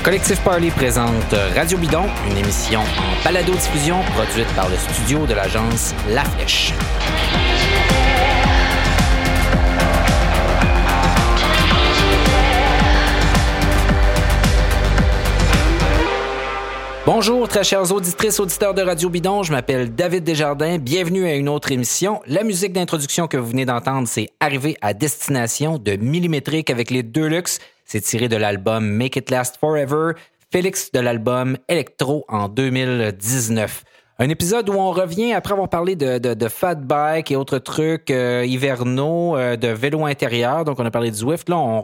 Le collectif Parley présente Radio Bidon, une émission en balado-diffusion produite par le studio de l'agence La Flèche. Bonjour, très chers auditrices, auditeurs de Radio Bidon. Je m'appelle David Desjardins. Bienvenue à une autre émission. La musique d'introduction que vous venez d'entendre, c'est Arrivé à destination de Millimétrique avec les deux. C'est tiré de l'album Make It Last Forever, Félix de l'album Electro en 2019. Un épisode où on revient après avoir parlé de, de, fat bike et autres trucs euh, hivernaux, euh, de vélo intérieur. Donc, on a parlé du Zwift. Là,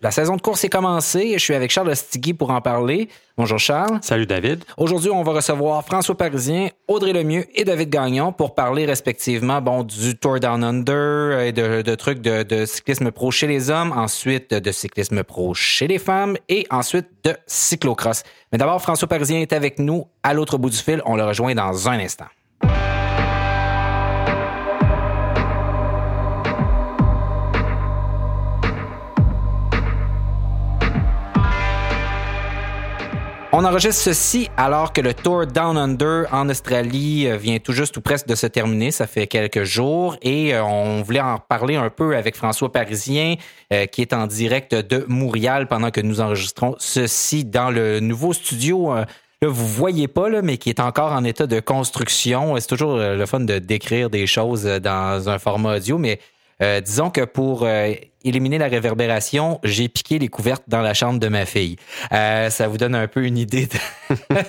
la saison de course est commencée. Je suis avec Charles Stigui pour en parler. Bonjour Charles. Salut David. Aujourd'hui, on va recevoir François Parisien, Audrey Lemieux et David Gagnon pour parler respectivement bon, du Tour Down Under et de, trucs de, cyclisme pro chez les hommes, ensuite de cyclisme pro chez les femmes et ensuite de cyclocross. Mais d'abord, François Parisien est avec nous à l'autre bout du fil. On le rejoint dans un instant. On enregistre ceci alors que le Tour Down Under en Australie euh, vient tout juste ou presque de se terminer. Ça fait quelques jours et euh, on voulait en parler un peu avec François Parisien euh, qui est en direct de Montréal pendant que nous enregistrons ceci dans le nouveau studio. Là, vous voyez pas, mais qui est encore en état de construction. C'est toujours le fun de décrire des choses dans un format audio, mais euh, disons que pour euh, éliminer la réverbération, j'ai piqué les couvertes dans la chambre de ma fille. Euh, ça vous donne un peu une idée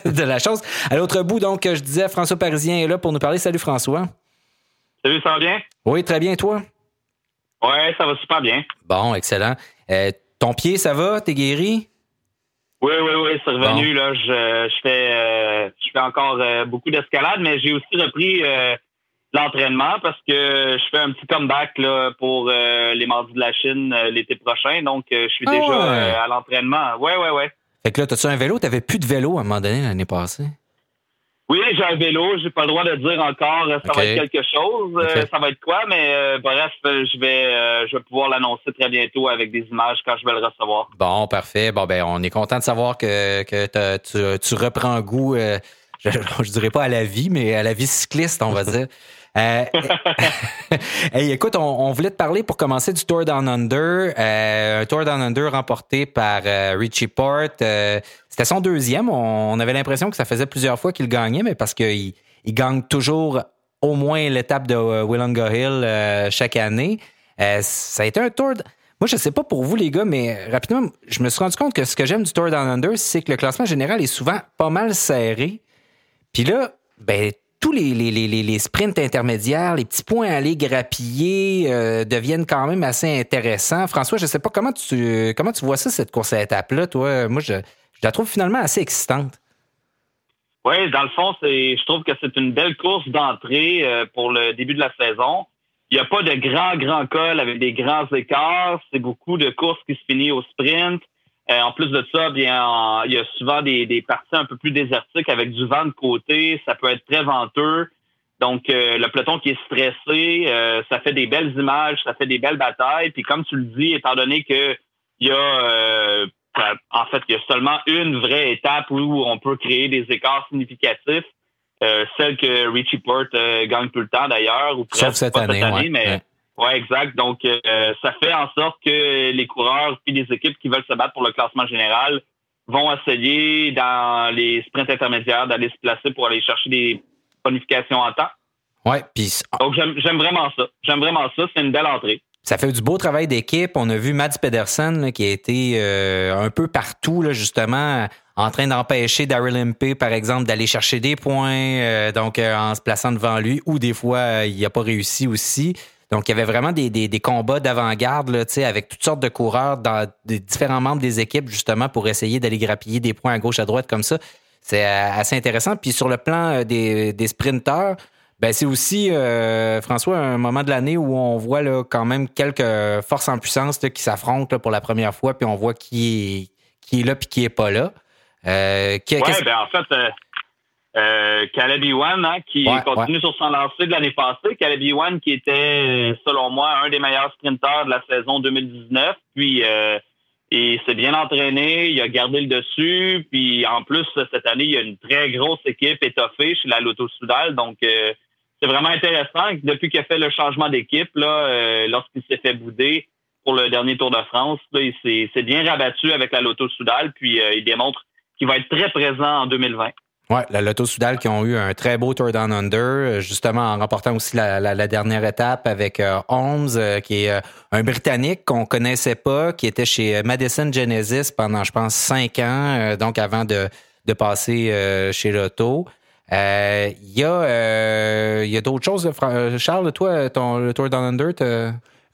de, la chose. À l'autre bout, donc, je disais, François Parisien est là pour nous parler. Salut François. Salut, ça va bien? Oui, très bien, toi? Oui, ça va super bien. Bon, excellent. ton pied, ça va? T'es guéri? Oui, oui, oui, c'est revenu. Là, je, fais, je fais encore beaucoup d'escalade, mais j'ai aussi repris l'entraînement parce que je fais un petit comeback là, pour euh, les Mardis de la Chine euh, l'été prochain. Donc, euh, je suis ah déjà à l'entraînement. Ouais, ouais, ouais. Fait que là, t'as-tu un vélo? T'avais plus de vélo à un moment donné l'année passée? Oui, j'ai un vélo. J'ai pas le droit de dire encore ça va être quelque chose. ça va être quoi? Mais bref, je vais, je vais pouvoir l'annoncer très bientôt avec des images quand je vais le recevoir. Bon, parfait. Bon, ben, on est content de savoir que, que tu, tu, reprends goût, je, je dirais pas à la vie, mais à la vie cycliste, on va dire. Euh, hey, écoute, on, voulait te parler pour commencer du Tour Down Under. Euh, un Tour Down Under remporté par euh, Richie Porte. C'était son deuxième. On, avait l'impression que ça faisait plusieurs fois qu'il gagnait, mais parce qu'il il gagne toujours au moins l'étape de Willunga Hill chaque année. ça a été un tour. Moi, je sais pas pour vous, les gars, mais rapidement, je me suis rendu compte que ce que j'aime du Tour Down Under, c'est que le classement général est souvent pas mal serré. Puis là, ben, tous les, sprints intermédiaires, les petits points à aller grappiller euh, deviennent quand même assez intéressants. François, je ne sais pas comment tu comment tu vois ça, cette course à étapes-là, toi? Moi, je, la trouve finalement assez excitante. Oui, dans le fond, je trouve que c'est une belle course d'entrée euh, pour le début de la saison. Il n'y a pas de grands, grands cols avec des grands écarts. C'est beaucoup de courses qui se finissent au sprint. Euh, en plus de ça, bien, il y a souvent des, des, parties un peu plus désertiques avec du vent de côté. Ça peut être très venteux. Donc, euh, le peloton qui est stressé, euh, ça fait des belles images, ça fait des belles batailles. Puis comme tu le dis, étant donné que il y a en fait, il y a seulement une vraie étape où on peut créer des écarts significatifs. celle que Richie Porte gagne tout le temps d'ailleurs. Sauf cette année, mais oui, exact. Donc, euh, ça fait en sorte que les coureurs puis les équipes qui veulent se battre pour le classement général vont essayer dans les sprints intermédiaires d'aller se placer pour aller chercher des bonifications en temps. Ouais, puis donc j'aime vraiment ça. J'aime vraiment ça. C'est une belle entrée. Ça fait du beau travail d'équipe. On a vu Mads Pedersen qui a été euh, un peu partout là, justement en train d'empêcher Daryl Impey, par exemple, d'aller chercher des points, euh, donc en se plaçant devant lui, ou des fois il n'a pas réussi aussi. Donc, il y avait vraiment des, des, combats d'avant-garde avec toutes sortes de coureurs dans des différents membres des équipes, justement, pour essayer d'aller grappiller des points à gauche, à droite comme ça. C'est euh, assez intéressant. Puis sur le plan euh, des, des sprinteurs, ben c'est aussi, euh, François, un moment de l'année où on voit là, quand même quelques forces en puissance qui s'affrontent pour la première fois, puis on voit qui est, qui est là puis qui est pas là. Euh, ben en fait, euh, Caleb Ewan, hein, qui continue sur son lancé de l'année passée. Caleb Ewan, qui était, selon moi, un des meilleurs sprinteurs de la saison 2019. Puis, euh, Il s'est bien entraîné, il a gardé le dessus, puis en plus, cette année, il y a une très grosse équipe étoffée chez la Lotto Soudal, donc euh, c'est vraiment intéressant. Depuis qu'il a fait le changement d'équipe, là, euh, lorsqu'il s'est fait bouder pour le dernier Tour de France, il s'est bien rabattu avec la Lotto Soudal, puis euh, il démontre qu'il va être très présent en 2020. Oui, la Lotto Soudal qui ont eu un très beau Tour Down Under, euh, justement en remportant aussi la, dernière étape avec euh, Holmes, euh, qui est un Britannique qu'on connaissait pas, qui était chez Madison Genesis pendant, je pense, cinq ans, donc avant de, de passer chez Lotto. Il y a, y a d'autres choses, Charles, toi, ton, le Tour Down Under,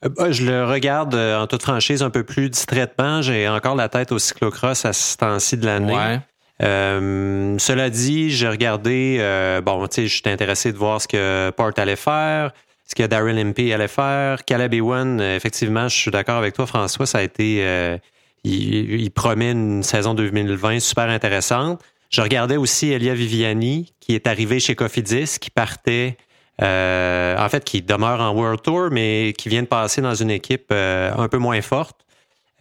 je le regarde en toute franchise un peu plus distraitement. J'ai encore la tête au cyclocross à ce temps-ci de l'année. Ouais. Euh, cela dit, j'ai regardé, euh, bon, tu sais, j'étais intéressé de voir ce que Port allait faire, ce que Daryl Impey allait faire. Caleb Ewan, euh, effectivement, je suis d'accord avec toi, François, ça a été, il, promet une saison 2020 super intéressante. Je regardais aussi Elia Viviani, qui est arrivé chez Cofidis, qui partait, en fait, qui demeure en World Tour, mais qui vient de passer dans une équipe un peu moins forte.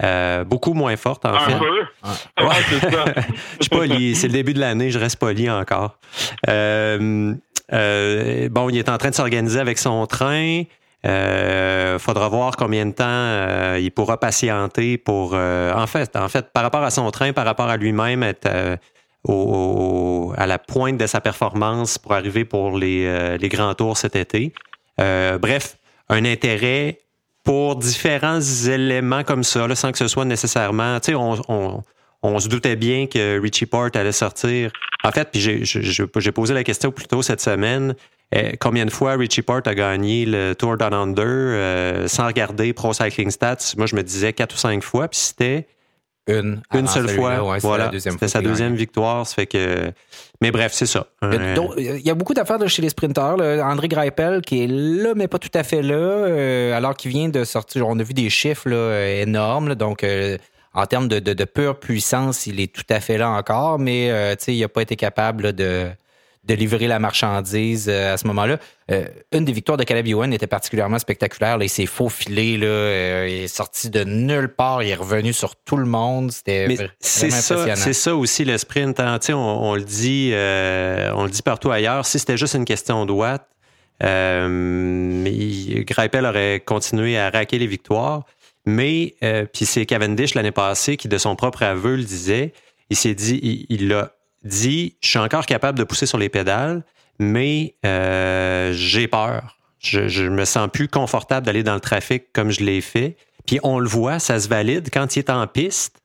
Euh, beaucoup moins forte, en fait. Ouais, c'est ça. je suis poli. C'est le début de l'année, je reste poli encore. Euh, euh, bon, il est en train de s'organiser avec son train. Euh, faudra voir combien de temps il pourra patienter pour. en fait, en fait, par rapport à son train, par rapport à lui-même, être au, à la pointe de sa performance pour arriver pour les, les grands tours cet été. bref, un intérêt pour différents éléments comme ça, là, sans que ce soit nécessairement. Tu sais, on, on, on, se doutait bien que Richie Port allait sortir. En fait, puis j'ai posé la question plus tôt cette semaine. Eh, combien de fois Richie Port a gagné le Tour Down Under euh, sans regarder Pro Cycling Stats? Moi, je me disais quatre ou cinq fois, puis c'était une, une seule fois. voilà, c'était sa deuxième victoire. Ça fait que mais bref, c'est ça. Il y a beaucoup d'affaires chez les sprinteurs. André Greipel qui est là, mais pas tout à fait là, euh, alors qu'il vient de sortir. On a vu des chiffres là, énormes. donc, euh, en termes de, de, pure puissance, il est tout à fait là encore, mais euh, il n'a pas été capable de de livrer la marchandise euh, à ce moment-là. Euh, une des victoires de Caleb Ewan était particulièrement spectaculaire. Là, il s'est faufilé, là, euh, il est sorti de nulle part, il est revenu sur tout le monde. C'était vraiment impressionnant. C'est ça aussi le sprint. Hein. On, on, le dit, on le dit partout ailleurs. Si c'était juste une question de watts, Greipel aurait continué à raquer les victoires. Mais puis c'est Cavendish l'année passée qui, de son propre aveu, le disait. Il s'est dit, il l'a dit je suis encore capable de pousser sur les pédales, mais euh, j'ai peur. Je, je me sens plus confortable d'aller dans le trafic comme je l'ai fait. Puis on le voit, ça se valide quand il est en piste.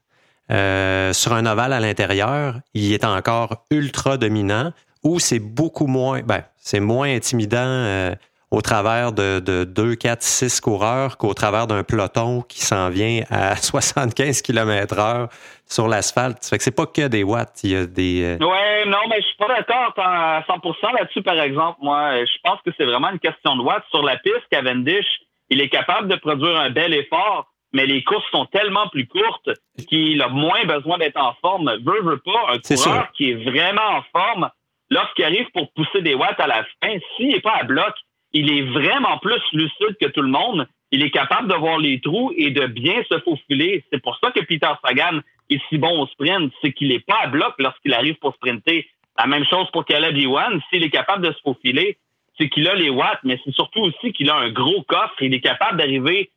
Euh, sur un ovale à l'intérieur, il est encore ultra dominant ou c'est beaucoup moins, ben, c'est moins intimidant euh, au travers de, de 2, 4, 6 coureurs qu'au travers d'un peloton qui s'en vient à 75 km heure sur l'asphalte. Fait que c'est pas que des watts, il y a des... Euh, ouais, non, mais je suis pas d'accord à 100% là-dessus, par exemple. Moi, je pense que c'est vraiment une question de watts. Sur la piste, Cavendish, il est capable de produire un bel effort, mais les courses sont tellement plus courtes qu'il a moins besoin d'être en forme. Veut, veut pas, un coureur qui est vraiment en forme, lorsqu'il arrive pour pousser des watts à la fin, s'il n'est pas à bloc, il est vraiment plus lucide que tout le monde. Il est capable de voir les trous et de bien se faufiler. C'est pour ça que Peter Sagan est si bon au sprint. C'est qu'il n'est pas à bloc lorsqu'il arrive pour sprinter. La même chose pour Caleb Ewan. S'il est capable de se faufiler, c'est qu'il a les watts, mais c'est surtout aussi qu'il a un gros coffre. Il est capable d'arriver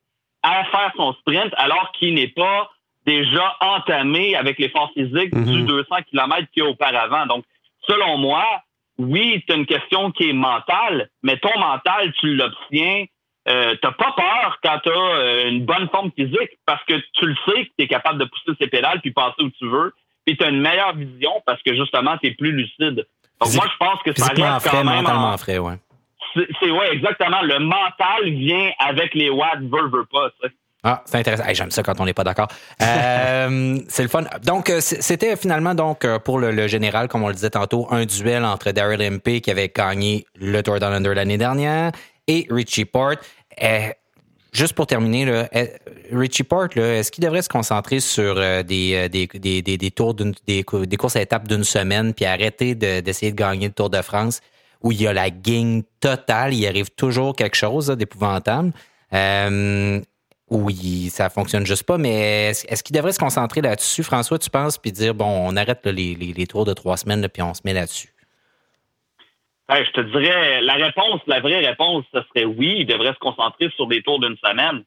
à faire son sprint alors qu'il n'est pas déjà entamé avec l'effort physique du 200 mhm. km qu'il y a auparavant. Donc, selon moi, oui, c'est une question qui est mentale, mais ton mental, tu l'obtiens. Euh, t'as pas peur quand tu as euh, une bonne forme physique parce que tu le sais que tu es capable de pousser ses pédales puis passer où tu veux. Puis tu as une meilleure vision parce que justement, tu es plus lucide. Donc moi, je pense que ça reste quand même... Mentalement frais, ouais. C'est ouais, exactement. Le mental vient avec les watts, veut, veut pas. Ah, c'est intéressant. J'aime ça quand on n'est pas d'accord. Euh, c'est le fun. Donc, euh, c'était finalement donc euh, pour le, général, comme on le disait tantôt, un duel entre Daryl Impey qui avait gagné le Tour Down Under l'année dernière et Richie Port. juste pour terminer, là, Richie Port, est-ce qu'il devrait se concentrer sur des, des, des, des, tours des, courses à étapes d'une semaine puis arrêter d'essayer de, gagner le Tour de France où il y a la gang totale, il arrive toujours quelque chose d'épouvantable? Oui, ça fonctionne juste pas, mais est-ce, qu'il devrait se concentrer là-dessus, François, tu penses, puis dire, bon, on arrête les, tours de trois semaines, puis on se met là-dessus? je te dirais, la réponse, la vraie réponse, ce serait oui, il devrait se concentrer sur des tours d'une semaine.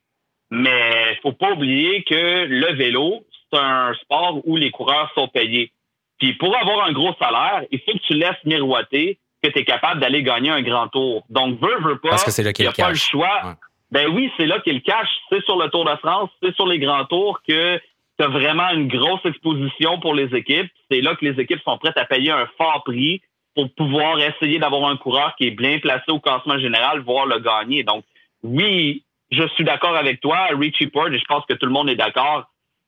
Mais il faut pas oublier que le vélo, c'est un sport où les coureurs sont payés. Puis pour avoir un gros salaire, il faut que tu laisses miroiter que tu es capable d'aller gagner un grand tour. Donc, veux, veux pas, il n'y a pas le choix. Ben oui, c'est là qu'il cache. C'est sur le Tour de France, c'est sur les grands tours que tu as vraiment une grosse exposition pour les équipes. C'est là que les équipes sont prêtes à payer un fort prix pour pouvoir essayer d'avoir un coureur qui est bien placé au classement général, voire le gagner. Donc, oui, je suis d'accord avec toi, Richie Port, et je pense que tout le monde est d'accord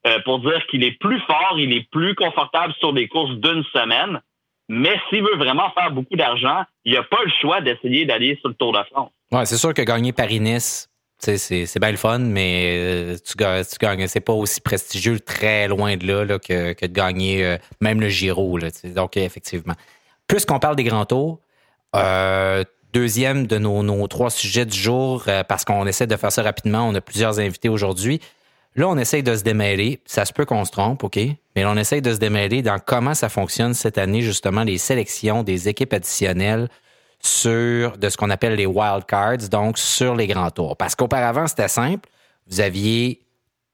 euh, pour dire qu'il est plus fort, il est plus confortable sur des courses d'une semaine. Mais s'il veut vraiment faire beaucoup d'argent, il n'a pas le choix d'essayer d'aller sur le Tour de France. Ouais, c'est sûr que gagner Paris-Nice, c'est bien le fun, mais euh, tu, tu gagnes, c'est pas aussi prestigieux très loin de là, que, de gagner euh, même le Giro. donc, effectivement. Puisqu'on parle des grands tours, euh, deuxième de nos, trois sujets du jour, parce qu'on essaie de faire ça rapidement, on a plusieurs invités aujourd'hui. Là, on essaye de se démêler. Ça se peut qu'on se trompe, OK? Mais on essaye de se démêler dans comment ça fonctionne cette année, justement, les sélections des équipes additionnelles sur de ce qu'on appelle les wild cards, donc sur les grands tours. Parce qu'auparavant, c'était simple. Vous aviez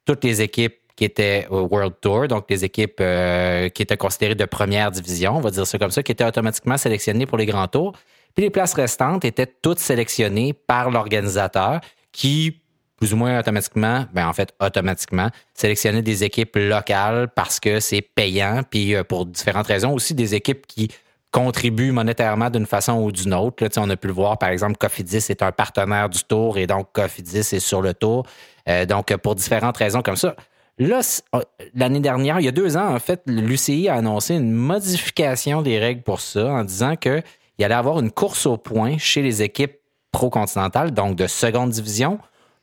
toutes les équipes qui étaient au World Tour, donc les équipes euh, qui étaient considérées de première division, on va dire ça comme ça, qui étaient automatiquement sélectionnées pour les grands tours. Puis les places restantes étaient toutes sélectionnées par l'organisateur qui, plus ou moins automatiquement, ben en fait automatiquement, sélectionnait des équipes locales parce que c'est payant, puis euh, pour différentes raisons aussi des équipes qui contribuent monétairement d'une façon ou d'une autre. Là, on a pu le voir, par exemple, Cofidis est un partenaire du tour et donc Cofidis est sur le tour. Euh, donc, pour différentes raisons comme ça. Là, oh, l'année dernière, il y a deux ans, en fait, l'UCI a annoncé une modification des règles pour ça en disant qu'il allait avoir une course au point chez les équipes pro-continentales, donc de seconde division,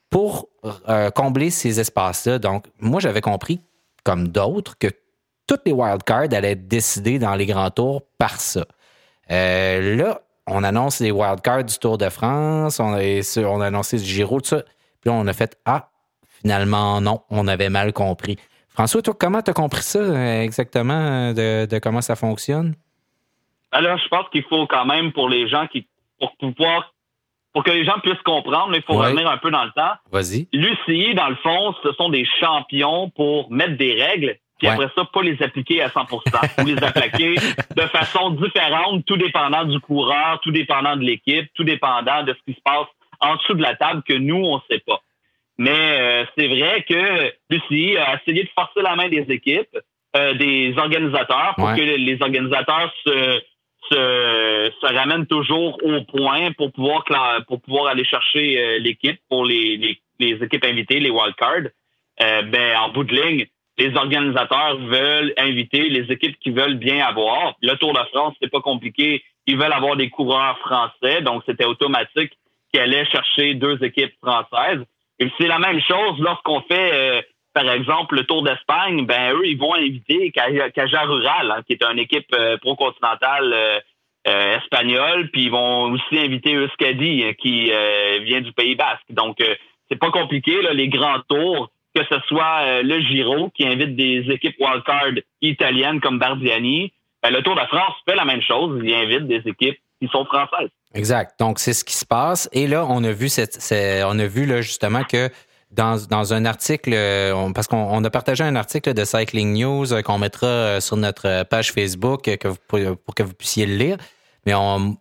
pour euh, combler ces espaces-là. Donc, moi, j'avais compris, comme d'autres, que toutes les wildcards allaient être décidées dans les grands tours par ça. Euh, là, on annonce les wildcards du Tour de France, on a, on a annoncé du Giro, tout ça. Puis là, on a fait Ah, finalement, non, on avait mal compris. François, toi, comment tu as compris ça euh, exactement de, comment ça fonctionne? Alors, je pense qu'il faut quand même pour les gens qui, pour pouvoir, pour que les gens puissent comprendre, il faut revenir un peu dans le temps. Vas-y. L'UCI, dans le fond, ce sont des champions pour mettre des règles puis après ça, pas les appliquer à 100% ou les appliquer de façon différente, tout dépendant du coureur, tout dépendant de l'équipe, tout dépendant de ce qui se passe en dessous de la table que nous, on sait pas. Mais euh, c'est vrai que Lucie a essayé de forcer la main des équipes, euh, des organisateurs, pour que les organisateurs se, se, se, ramènent toujours au point pour pouvoir pour pouvoir aller chercher euh, l'équipe pour les, les, les, équipes invitées, les wildcards. ben en bout de ligne, les organisateurs veulent inviter les équipes qui veulent bien avoir. Le Tour de France, c'est pas compliqué. Ils veulent avoir des coureurs français, donc c'était automatique qu'ils allaient chercher deux équipes françaises. Et c'est la même chose lorsqu'on fait, euh, par exemple, le Tour d'Espagne. Ben eux, ils vont inviter Caja Rural, hein, qui est une équipe euh, pro-continentale euh, espagnole, puis ils vont aussi inviter Euskadi, hein, qui vient du Pays Basque. Donc c'est pas compliqué. Là, les grands tours, que ce soit euh, le Giro qui invite des équipes wildcard italiennes comme Bardiani. Ben, le Tour de France fait la même chose. Il invite des équipes qui sont françaises. Exact. Donc, c'est ce qui se passe. Et là, on a vu, cette, on a vu là, justement que dans, un article, parce qu'on a partagé un article de Cycling News euh, qu'on mettra euh, sur notre page Facebook pour que vous puissiez le lire. Mais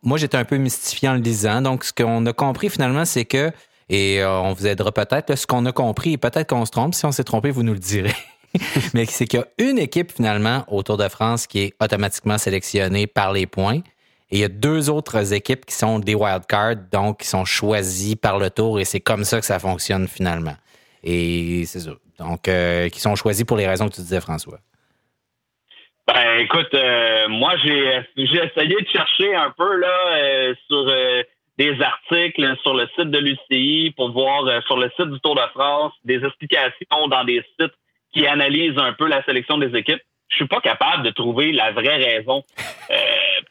moi, j'étais un peu mystifié en le lisant. Donc, ce qu'on a compris finalement, c'est que et euh, on vous aidera peut-être. Ce qu'on a compris, et peut-être qu'on se trompe. Si on s'est trompé, vous nous le direz. Mais c'est qu'il y a une équipe finalement au Tour de France qui est automatiquement sélectionnée par les points. Et il y a deux autres équipes qui sont des wildcards, donc qui sont choisies par le tour. Et c'est comme ça que ça fonctionne finalement. Et c'est ça. Donc, euh, qui sont choisis pour les raisons que tu disais, François. Ben, écoute, euh, moi, j'ai, essayé de chercher un peu là sur des articles sur le site de l'UCI pour voir euh, sur le site du Tour de France des explications dans des sites qui analysent un peu la sélection des équipes. Je suis pas capable de trouver la vraie raison. Euh,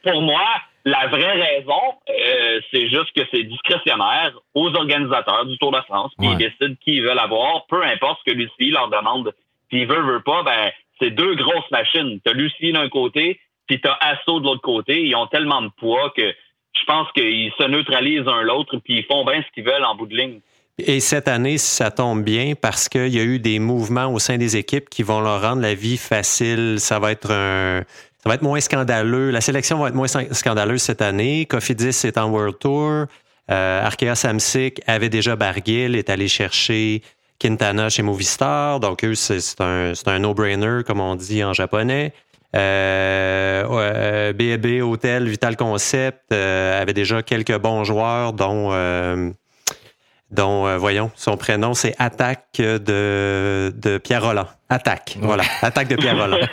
pour moi, la vraie raison, euh, c'est juste que c'est discrétionnaire aux organisateurs du Tour de France. Puis ils décident qui ils veulent avoir, peu importe ce que Lucie leur demande. Puis ils veulent, veulent pas, ben c'est deux grosses machines. T'as Lucie d'un côté, puis t'as Asso de l'autre côté. Ils ont tellement de poids que je pense qu'ils se neutralisent un l'autre, puis ils font bien ce qu'ils veulent en bout de ligne. Et cette année, ça tombe bien parce qu'il y a eu des mouvements au sein des équipes qui vont leur rendre la vie facile. Ça va être un, ça va être moins scandaleux. La sélection va être moins scandaleuse cette année. Cofidis est en World Tour. Euh, Arkea Samsic avait déjà Barguil, est allé chercher Quintana chez Movistar. Donc, eux, c'est un, un no-brainer, comme on dit en japonais. Euh, B&B Hotel Vital Concept euh, avait déjà quelques bons joueurs, dont euh, dont, euh, voyons, son prénom, c'est Attaque de, de Pierre Roland. Attaque, voilà. Attaque de Pierre Roland.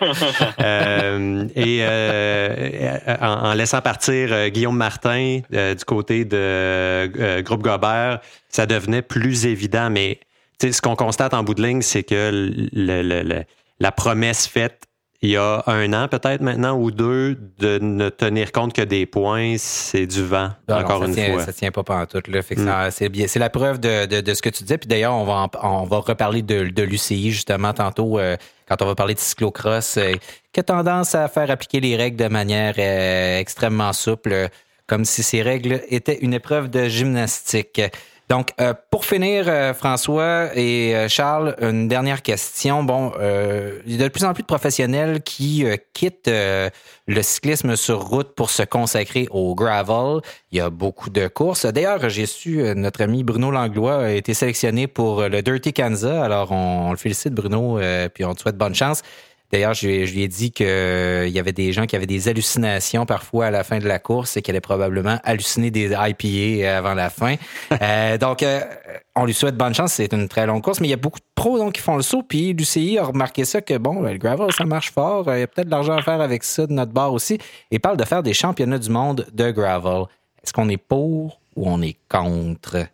Euh, et euh, en, laissant partir Guillaume Martin du côté de Groupe Gobert, ça devenait plus évident. Mais ce qu'on constate en bout de ligne, c'est que le, la promesse faite il y a un an peut-être maintenant ou deux, de ne tenir compte que des points, c'est du vent, encore une fois. Ça tient pas pantoute. Là. Mm. c'est, la preuve de, de, ce que tu disais. Puis d'ailleurs, on va, on va reparler de, de l'UCI justement tantôt euh, quand on va parler de cyclocross, euh, qui a tendance à faire appliquer les règles de manière euh, extrêmement souple, comme si ces règles étaient une épreuve de gymnastique. Donc, euh, pour finir, euh, François et euh, Charles, une dernière question. Bon, il y a de plus en plus de professionnels qui quittent le cyclisme sur route pour se consacrer au gravel. Il y a beaucoup de courses. D'ailleurs, j'ai su, notre ami Bruno Langlois a été sélectionné pour le Dirty Kansas. Alors, on, on le félicite, Bruno, puis on te souhaite bonne chance. D'ailleurs, je, lui ai dit qu'il euh, y avait des gens qui avaient des hallucinations parfois à la fin de la course et qu'elle allaient probablement halluciner des IPA avant la fin. Euh, donc, euh, on lui souhaite bonne chance. C'est une très longue course, mais il y a beaucoup de pros donc, qui font le saut. Puis l'UCI a remarqué ça que, bon, le gravel, ça marche fort. Il y a peut-être de l'argent à faire avec ça de notre bar aussi. Et parle de faire des championnats du monde de gravel. Est-ce qu'on est pour ou on est contre?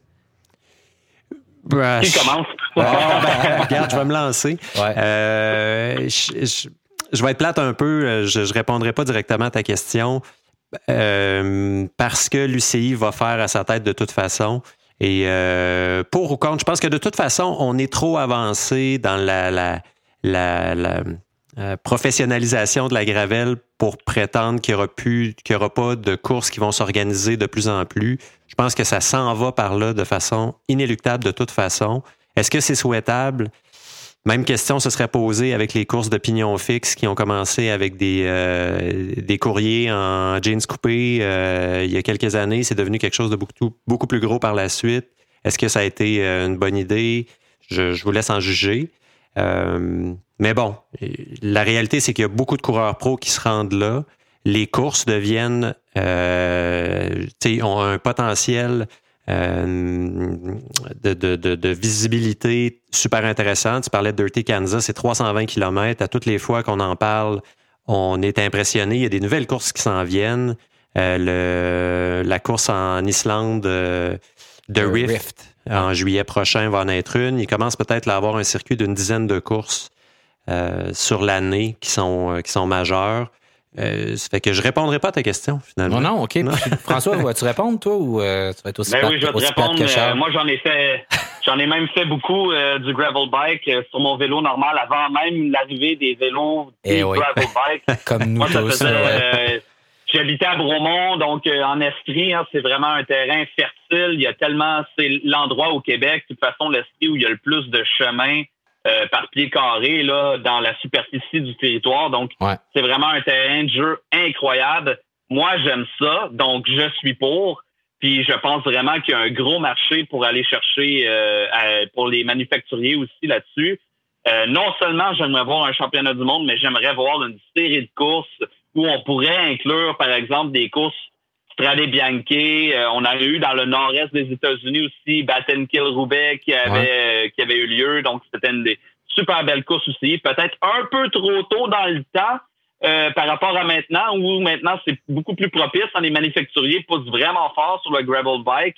Qui commence? Ah, ben, regarde, je vais me lancer. Euh, je, vais être plate un peu. Euh, je ne répondrai pas directement à ta question euh, parce que l'UCI va faire à sa tête de toute façon. Et pour ou contre, je pense que de toute façon, on est trop avancé dans la, la, la, professionnalisation de la gravelle pour prétendre qu'il n'y aura, aura pas de courses qui vont s'organiser de plus en plus. Je pense que ça s'en va par là de façon inéluctable de toute façon. Est-ce que c'est souhaitable? Même question se serait posée avec les courses de pignon fixe qui ont commencé avec des, euh, des courriers en jeans coupés euh, il y a quelques années. C'est devenu quelque chose de beaucoup, beaucoup plus gros par la suite. Est-ce que ça a été euh, une bonne idée? Je, vous laisse en juger. Mais bon, la réalité, c'est qu'il y a beaucoup de coureurs pros qui se rendent là. Les courses deviennent, ont un potentiel euh, de, de, de, visibilité super intéressante. Tu parlais de Dirty Kansas, c'est 320 km. À toutes les fois qu'on en parle, on est impressionné. Il y a des nouvelles courses qui s'en viennent. Euh, le, la course en Islande euh, de Rift, en juillet prochain va en être une. Il commence peut-être à avoir un circuit d'une dizaine de courses sur l'année qui sont, qui sont majeures. Euh, ça fait que je répondrai pas à ta question, finalement. Non, non, OK. François, vas-tu répondre, toi, ou euh, tu vas être aussi ben oui, je vais te répondre. Euh, moi, j'en ai fait, j'en ai même fait beaucoup du gravel bike sur mon vélo normal avant même l'arrivée des vélos Et eh gravel bike. Comme nous moi, tous. J'habitais à Bromont, donc en Estrie, hein, c'est vraiment un terrain fertile. Il y a tellement, c'est l'endroit au Québec, de toute façon, l'Estrie où il y a le plus de chemins euh, par pied carré là, dans la superficie du territoire. Donc, c'est vraiment un terrain de jeu incroyable. Moi, j'aime ça, donc je suis pour. Puis je pense vraiment qu'il y a un gros marché pour aller chercher euh, pour les manufacturiers aussi là-dessus. Euh, non seulement j'aimerais voir un championnat du monde, mais j'aimerais voir une série de courses où on pourrait inclure, par exemple, des courses Strade Bianche. Euh, on a eu dans le nord-est des États-Unis aussi Battenkill Roubaix qui avait euh, qui avait eu lieu. Donc c'était une des super belles courses aussi. Peut-être un peu trop tôt dans le temps euh, par rapport à maintenant où maintenant c'est beaucoup plus propice. Hein, les manufacturiers poussent vraiment fort sur le gravel bike.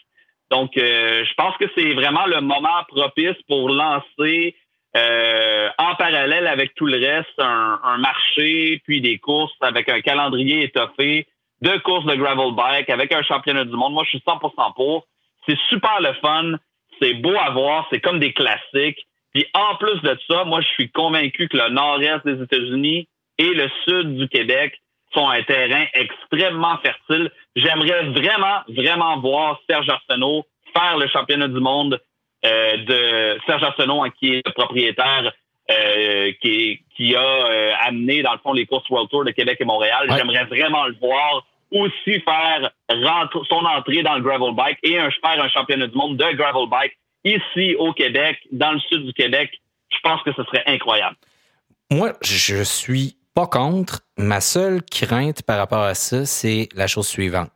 Donc je pense que c'est vraiment le moment propice pour lancer en parallèle avec tout le reste un, un marché puis des courses avec un calendrier étoffé de course de gravel bike avec un championnat du monde. Moi, je suis 100% pour. C'est super le fun. C'est beau à voir. C'est comme des classiques. Puis en plus de ça, moi, je suis convaincu que le nord-est des États-Unis et le sud du Québec sont un terrain extrêmement fertile. J'aimerais vraiment, vraiment voir Serge Arsenault faire le championnat du monde euh, de Serge Arsenault, hein, qui est le propriétaire euh, qui, qui, a euh, amené, dans le fond, les courses World Tour de Québec et Montréal. J'aimerais vraiment le voir aussi faire son entrée dans le gravel bike et un, faire un championnat du monde de gravel bike ici au Québec, dans le sud du Québec. Je pense que ce serait incroyable. Moi, je suis pas contre. Ma seule crainte par rapport à ça, c'est la chose suivante.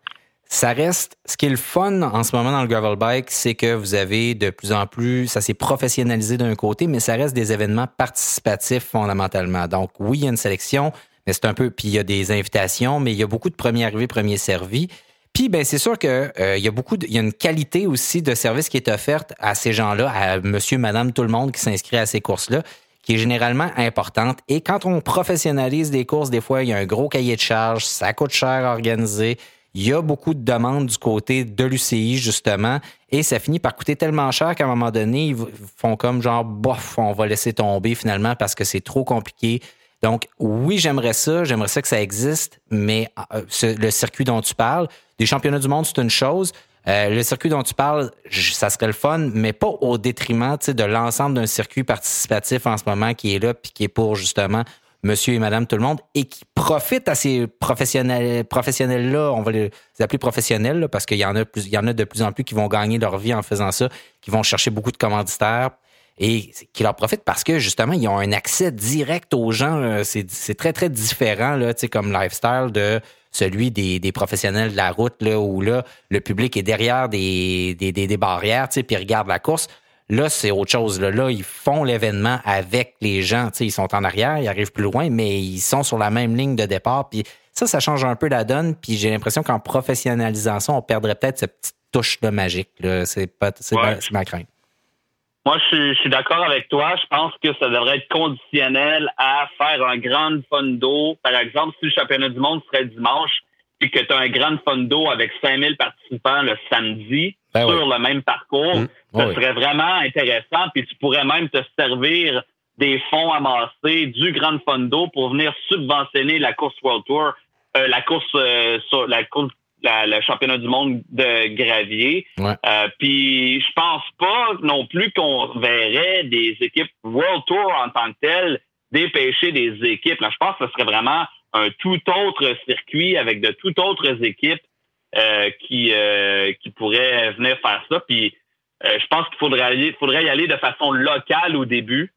Ça reste, ce qui est le fun en ce moment dans le gravel bike, c'est que vous avez de plus en plus, ça s'est professionnalisé d'un côté, mais ça reste des événements participatifs fondamentalement. Donc oui, il y a une sélection, mais c'est un peu, puis il y a des invitations, mais il y a beaucoup de premiers arrivés, premiers servis. Puis ben c'est sûr que euh, il y a beaucoup, il y a une qualité aussi de service qui est offerte à ces gens-là, à Monsieur, Madame, tout le monde qui s'inscrit à ces courses-là qui est généralement importante. Et quand on professionnalise des courses, des fois, il y a un gros cahier de charges, ça coûte cher à organiser. Il y a beaucoup de demandes du côté de l'UCI, justement, et ça finit par coûter tellement cher qu'à un moment donné, ils font comme genre, bof, on va laisser tomber finalement parce que c'est trop compliqué. Donc, oui, j'aimerais ça, j'aimerais ça que ça existe, mais euh, le circuit dont tu parles, des championnats du monde, c'est une chose. Euh, le circuit dont tu parles, ça serait le fun, mais pas au détriment de l'ensemble d'un circuit participatif en ce moment qui est là, puis qui est pour justement monsieur et madame tout le monde, et qui profite à ces professionnels, professionnels-là, on va les appeler professionnels, parce qu'il y en a de plus en plus qui vont gagner leur vie en faisant ça, qui vont chercher beaucoup de commanditaires et qui leur profitent parce que justement, ils ont un accès direct aux gens. Euh, c'est très, très différent, là, comme lifestyle de celui des, professionnels de la route, là, où là, le public est derrière des, des, des, barrières, puis ils regardent la course. Là, c'est autre chose. Là, là ils font l'événement avec les gens. Ils sont en arrière, ils arrivent plus loin, mais ils sont sur la même ligne de départ. Puis ça, ça change un peu la donne. Puis j'ai l'impression qu'en professionnalisant ça, on perdrait peut-être cette petite touche là, magique. C'est pas c'est ma, crainte. Moi, je suis, d'accord avec toi. Je pense que ça devrait être conditionnel à faire un grand fundo. Par exemple, si le championnat du monde serait dimanche et que tu as un grand fundo avec 5000 participants le samedi, ben sur le même parcours, mmh. ça serait vraiment intéressant. Puis tu pourrais même te servir des fonds amassés du Grand Fondo pour venir subventionner la course World Tour, euh, la course euh, sur la course le championnat du monde de gravier. Euh, puis je pense pas non plus qu'on verrait des équipes World Tour en tant que telles dépêcher des équipes. Là, je pense que ce serait vraiment un tout autre circuit avec de tout autres équipes euh, qui, euh, qui pourrait venir faire ça. Puis euh, je pense qu'il faudrait, faudrait y aller de façon locale au début,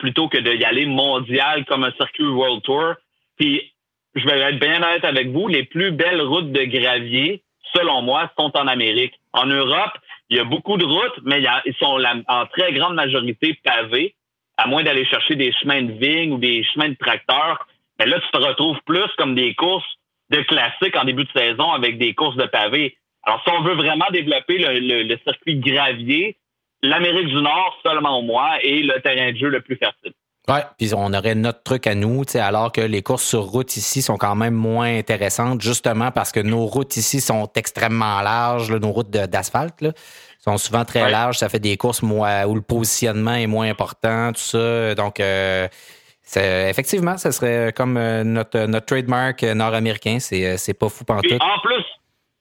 plutôt que d'y aller mondial comme un circuit World Tour. Puis je vais être bien honnête avec vous, les plus belles routes de gravier, selon moi, sont en Amérique. En Europe, il y a beaucoup de routes, mais ils sont en très grande majorité pavées, à moins d'aller chercher des chemins de vigne ou des chemins de tracteurs. Mais là, tu te retrouves plus comme des courses de classique en début de saison avec des courses de pavés. Alors, si on veut vraiment développer le, circuit gravier, l'Amérique du Nord, seulement au mois, est le terrain de jeu le plus fertile. Ouais, puis on aurait notre truc à nous, alors que les courses sur route ici sont quand même moins intéressantes, justement parce que nos routes ici sont extrêmement larges, nos routes d'asphalte sont souvent très larges. Ça fait des courses où le positionnement est moins important, tout ça. Donc, euh, effectivement, ce serait comme euh, notre, notre trademark euh, nord-américain. C'est, c'est pas fou pantoute. En plus,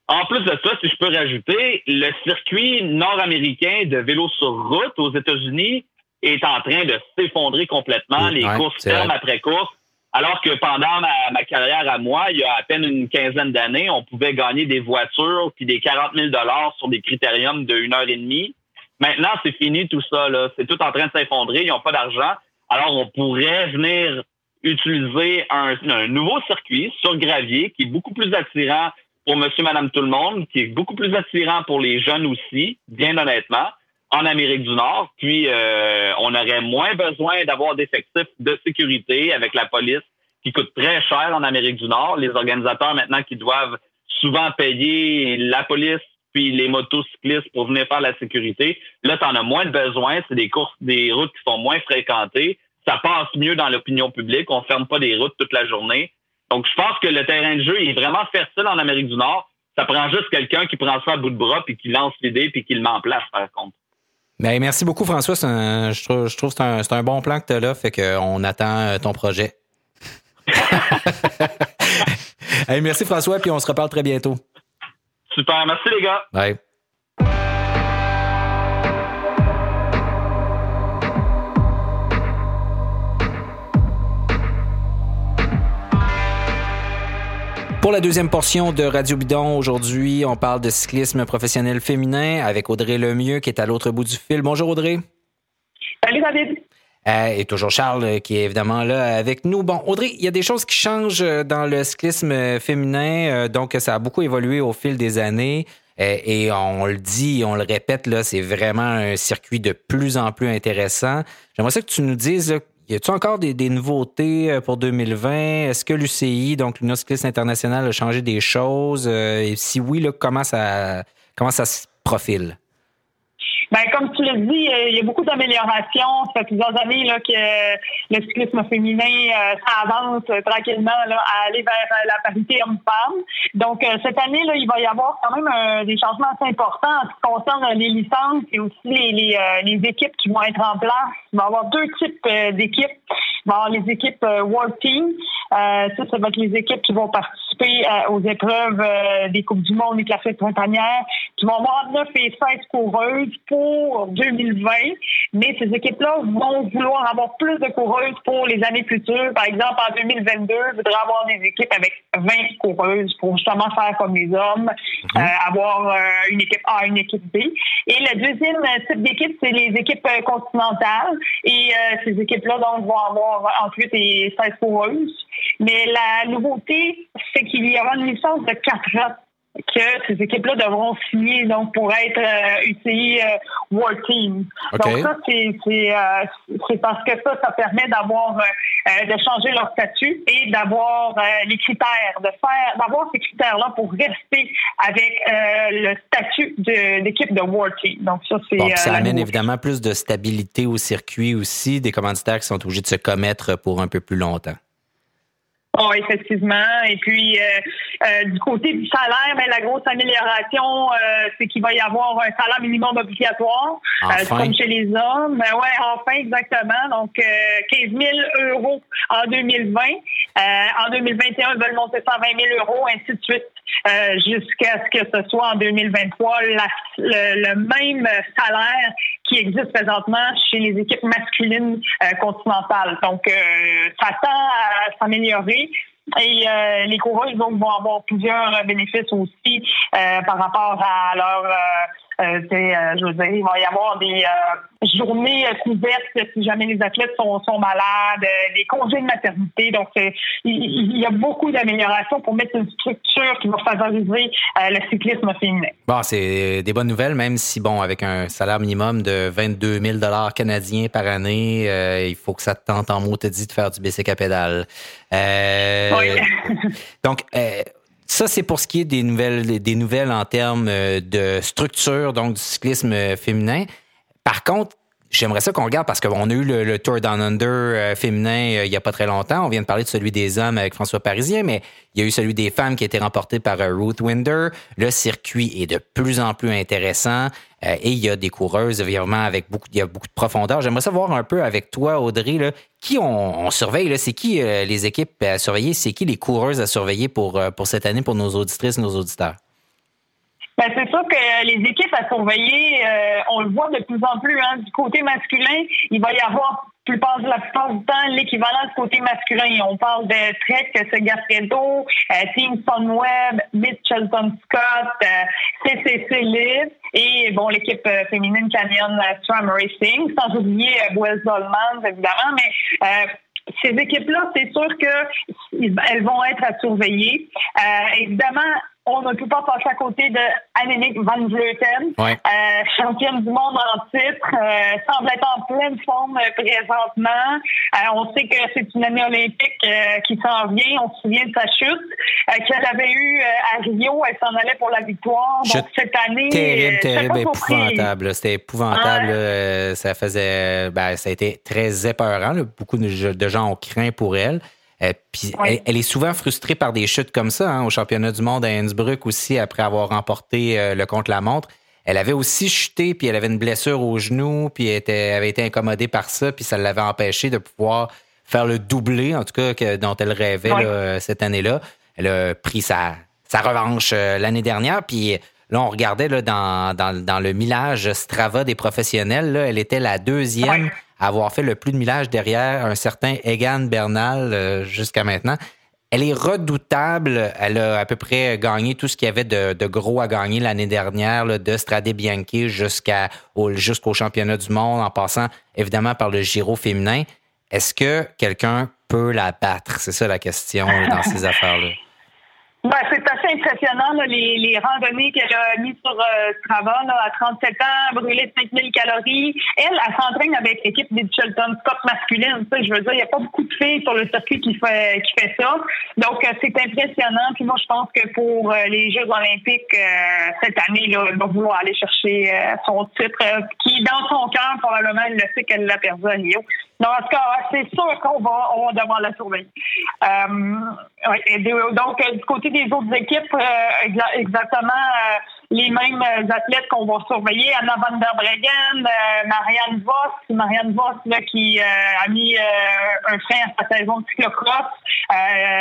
en plus de ça, si je peux rajouter, le circuit nord-américain de vélo sur route aux États-Unis est en train de s'effondrer complètement. Les courses ferment après course. Alors que pendant ma, carrière à moi, il y a à peine une quinzaine d'années, on pouvait gagner des voitures puis des 40 000 dollars sur des critériums de une heure et demie. Maintenant, c'est fini tout ça. C'est tout en train de s'effondrer. Ils n'ont pas d'argent. Alors, on pourrait venir utiliser un, nouveau circuit sur gravier qui est beaucoup plus attirant pour monsieur, madame, tout le monde, qui est beaucoup plus attirant pour les jeunes aussi, bien honnêtement en Amérique du Nord. Puis, euh, on aurait moins besoin d'avoir d'effectifs de sécurité avec la police qui coûte très cher en Amérique du Nord. Les organisateurs maintenant qui doivent souvent payer la police puis les motocyclistes pour venir faire la sécurité. Là, tu en as moins de besoin. C'est des courses, des routes qui sont moins fréquentées. Ça passe mieux dans l'opinion publique. On ferme pas des routes toute la journée. Donc, je pense que le terrain de jeu est vraiment fertile en Amérique du Nord. Ça prend juste quelqu'un qui prend ça à bout de bras puis qui lance l'idée puis qui le met en place, par contre. Ben, merci beaucoup, François. je trouve, je trouve que c'est un, bon plan que tu as là. Fait qu'on attend euh, ton projet. merci, François, puis on se reparle très bientôt. Super. Merci, les gars. Bye. Pour la deuxième portion de Radio Bidon, aujourd'hui, on parle de cyclisme professionnel féminin avec Audrey Lemieux qui est à l'autre bout du fil. Bonjour Audrey. Salut David. Euh, et toujours Charles euh, qui est évidemment là avec nous. Bon, Audrey, il y a des choses qui changent euh, dans le cyclisme féminin, donc ça a beaucoup évolué au fil des années. Et on le dit, on le répète, c'est vraiment un circuit de plus en plus intéressant. J'aimerais ça que tu nous dises y a-t-il encore des, nouveautés pour 2020? Est-ce que l'UCI, donc l'Union cycliste internationale, a changé des choses? Et si oui, comment ça se profile? Ben, comme tu l'as dit, euh, il y a beaucoup d'améliorations. Ça fait plusieurs années là, que le cyclisme féminin euh, ça avance tranquillement là, à aller vers euh, la parité homme-femme. Donc, cette année, là, il va y avoir quand même des changements assez importants en ce qui concerne les licences et aussi les, équipes qui vont être en place. Il va y avoir deux types d'équipes. Il va y avoir les équipes World Team. ça, ça va être les équipes qui vont participer aux épreuves des Coupes du Monde et classées printanières, qui vont avoir 9 et 16 coureuses 2020, mais ces équipes-là vont vouloir avoir plus de coureuses pour les années futures. Par exemple, en 2022, je voudrais avoir des équipes avec 20 coureuses pour justement faire comme les hommes, mhm. euh, avoir euh, une équipe A, une équipe B. Et le deuxième type d'équipe, c'est les équipes euh, continentales. Et ces équipes-là, donc, vont avoir entre 8 et 16 coureuses. Mais la nouveauté, c'est qu'il y aura une licence de 4 ans que ces équipes-là devront signer donc pour être euh, UCI euh, World Team. Donc ça, euh, c'est parce que ça, ça permet d'avoir euh, de changer leur statut et d'avoir les critères, de faire d'avoir ces critères-là pour rester avec le statut d'équipe de, World Team. Donc ça, c'est bon, ça amène évidemment plus de stabilité au circuit aussi, des commanditaires qui sont obligés de se commettre pour un peu plus longtemps. Oh, effectivement. Et puis, euh, euh, du côté du salaire, ben, la grosse amélioration, euh, c'est qu'il va y avoir un salaire minimum obligatoire, comme chez les hommes. Ben, ouais, enfin, exactement. Donc, 15 000 euros en 2020. en 2021, ils veulent monter 120 000 euros, ainsi de suite. jusqu'à ce que ce soit en 2023 le, même salaire qui existe présentement chez les équipes masculines continentales. Donc, ça tend à s'améliorer. Et euh, les coureurs donc, vont avoir plusieurs bénéfices aussi euh, par rapport à leur euh, je veux dire, il va y avoir des journées couvertes si jamais les athlètes sont, sont malades, des congés de maternité. Donc, il, y a beaucoup d'améliorations pour mettre une structure qui va favoriser le cyclisme féminin. Bon, c'est des bonnes nouvelles, même si, bon, avec un salaire minimum de 22 000 canadiens par année, il faut que ça te tente en mot te dit de faire du bicycle à pédale. oui. donc, ça, c'est pour ce qui est des nouvelles, des nouvelles en termes euh, de structure, donc du cyclisme euh, féminin. Par contre, J'aimerais ça qu'on regarde parce qu'on a eu le, Tour Down Under euh, féminin il n'y a pas très longtemps. On vient de parler de celui des hommes avec François Parisien, mais il y a eu celui des femmes qui a été remporté par Ruth Winder. Le circuit est de plus en plus intéressant et il y a des coureuses vraiment avec beaucoup, il y a beaucoup de profondeur. J'aimerais savoir un peu avec toi, Audrey, là, qui on, surveille? C'est qui euh, les équipes à surveiller? C'est qui les coureuses à surveiller pour, euh, pour cette année pour nos auditrices, nos auditeurs? Ben, c'est sûr que les équipes à surveiller, euh, on le voit de plus en plus. Hein, du côté masculin, il va y avoir plupart, la plupart du temps l'équivalent du côté masculin. On parle de Trek, Segafredo, euh, Team Sunweb, Mitchelton Scott, euh, CCC Live et bon l'équipe euh, féminine Canyon Stram Racing, sans oublier Wells Dolman, évidemment, mais ces équipes-là, c'est sûr qu'elles vont être à surveiller. évidemment, on ne peut pas passer à côté de Annemiek van Vleuten, euh, championne du monde en titre, euh, semble être en pleine forme euh, présentement. on sait que c'est une année olympique qui s'en vient. On se souvient de sa chute qu'elle avait eue à Rio. Elle s'en allait pour la victoire. Donc cette année, terrible, terrible, épouvantable. C'était épouvantable. ça faisait, ben, ça a été très épeurant. Beaucoup de gens ont craint pour elle. Puis elle, est souvent frustrée par des chutes comme ça, hein, au championnat du monde à Innsbruck aussi, après avoir remporté le contre-la-montre. Elle avait aussi chuté, puis elle avait une blessure au genou, puis elle était, avait été incommodée par ça, puis ça l'avait empêché de pouvoir faire le doublé, en tout cas, que, dont elle rêvait cette année-là. Elle a pris sa, sa revanche l'année dernière, puis Là, on regardait là, dans, dans, le millage Strava des professionnels, là, elle était la deuxième avoir fait le plus de millage derrière un certain Egan Bernal euh, jusqu'à maintenant. Elle est redoutable. Elle a à peu près gagné tout ce qu'il y avait de, gros à gagner l'année dernière, là, de Strade Bianchi jusqu'à jusqu'au championnat du monde, en passant évidemment par le Giro féminin. Est-ce que quelqu'un peut la battre? C'est ça la question dans ces affaires-là. Ben, c'est impressionnant, les, les, randonnées qu'elle a mises sur euh, Strava là, à 37 ans, brûler de 5000 calories. Elle, elle s'entraîne avec l'équipe des Shelton Scott masculine. Ça, je veux dire, il n'y a pas beaucoup de filles sur le circuit qui fait, qui fait ça. Donc, euh, c'est impressionnant. Puis moi, je pense que pour euh, les Jeux olympiques cette année, là, elle va vouloir aller chercher son titre, qui, dans son cœur, probablement, elle le sait qu'elle l'a perdu à Rio. Non, en tout cas, c'est sûr qu'on va, on va devoir la surveiller. Euh, donc, du côté des autres équipes, euh, exactement euh, les mêmes athlètes qu'on va surveiller. Anna van der Breggen, Marianne Voss, Marianne Voss là, qui a mis un frein à sa saison de cyclocross,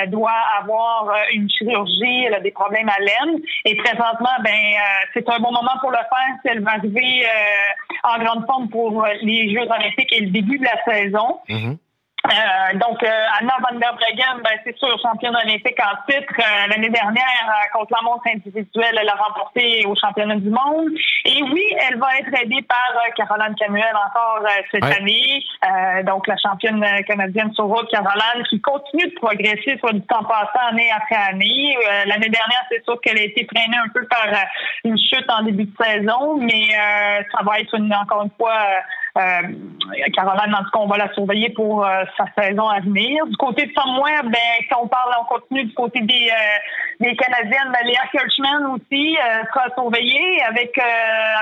doit avoir une chirurgie, elle a des problèmes à l'aine. Et présentement, ben c'est un bon moment pour le faire si elle va arriver en grande forme pour les Jeux olympiques et le début de la saison. Mm-hmm. Euh, donc, euh, Anna van der Breggen, ben, c'est sûr, championne olympique en titre. Euh, l'année dernière, contre la montre individuelle, elle a remporté au championnat du monde. Et oui, elle va être aidée par Caroline Camuel encore cette année. donc, la championne canadienne sur route, Caroline, qui continue de progresser sur du temps passant année après année. L'année dernière, c'est sûr qu'elle a été freinée un peu par une chute en début de saison, mais ça va être une, encore une fois euh, Caroline, en tout cas, on va la surveiller pour euh, sa saison à venir. Du côté de Somewhere, ben, quand on parle, on continue du côté des, euh, des Canadiennes, ben, Léa Kirchman aussi sera surveillée avec,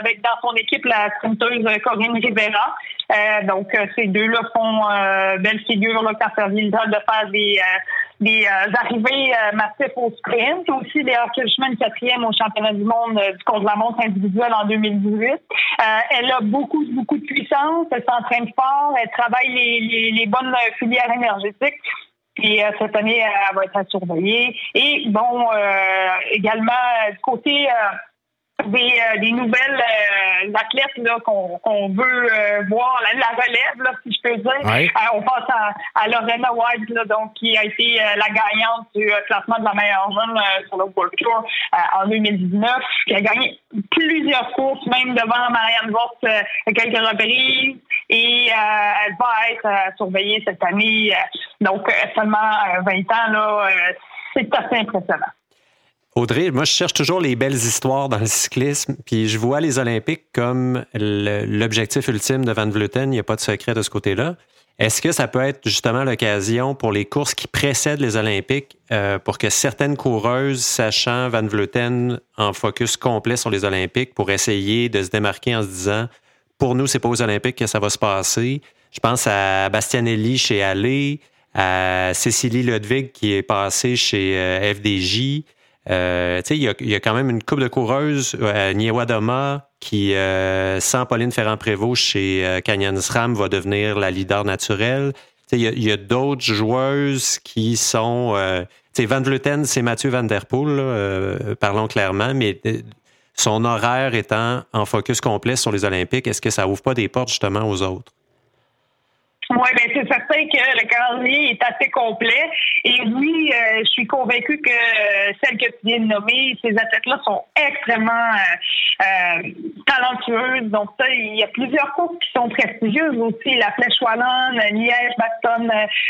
avec dans son équipe la sprinteuse Corinne Rivera. donc, ces deux-là font belle figure là, quand ça vient de faire des des euh, arrivées euh, massives au sprint, aussi des Kirchman quatrième au championnat du monde euh, du contre-la-montre individuel en 2018. elle a beaucoup, beaucoup de puissance, elle s'entraîne fort, elle travaille les, les, bonnes filières énergétiques. Et cette année, elle va être surveillée. Et bon, également, du côté des, euh, des nouvelles euh, athlètes là, qu'on, qu'on veut euh, voir, la, la, relève, là, si je peux dire. on passe à, à Lorena White, là, donc, qui a été la gagnante du classement de la meilleure jeune sur le World Tour en 2019, qui a gagné plusieurs courses, même devant Marianne Voss à quelques reprises. Et elle va être surveillée cette année. donc, seulement 20 ans, là, c'est assez impressionnant. Audrey, moi, je cherche toujours les belles histoires dans le cyclisme, puis je vois les Olympiques comme l'objectif ultime de Van Vleuten. Il n'y a pas de secret de ce côté-là. Est-ce que ça peut être justement l'occasion pour les courses qui précèdent les Olympiques euh, pour que certaines coureuses, sachant Van Vleuten en focus complet sur les Olympiques, pour essayer de se démarquer en se disant pour nous, c'est pas aux Olympiques que ça va se passer. Je pense à Bastianelli chez Allé, à Cécilie Ludwig qui est passée chez euh, FDJ. Euh, il y, a quand même une coupe de coureuses, euh, Niewadoma, qui, euh, sans Pauline Ferrand-Prévot chez Canyon SRAM, va devenir la leader naturelle. Il y a, d'autres joueuses qui sont... Euh, Van Vleuten, c'est Mathieu Van Der Poel, parlons clairement, mais son horaire étant en focus complet sur les Olympiques, est-ce que ça ouvre pas des portes justement aux autres? Oui, ben c'est certain que le calendrier est assez complet. Et oui, euh, je suis convaincue que euh, celles que tu viens de nommer, ces athlètes-là sont extrêmement euh, talentueuses. Donc ça, il y a plusieurs courses qui sont prestigieuses aussi. La Flèche Wallonne, Liège, Baston,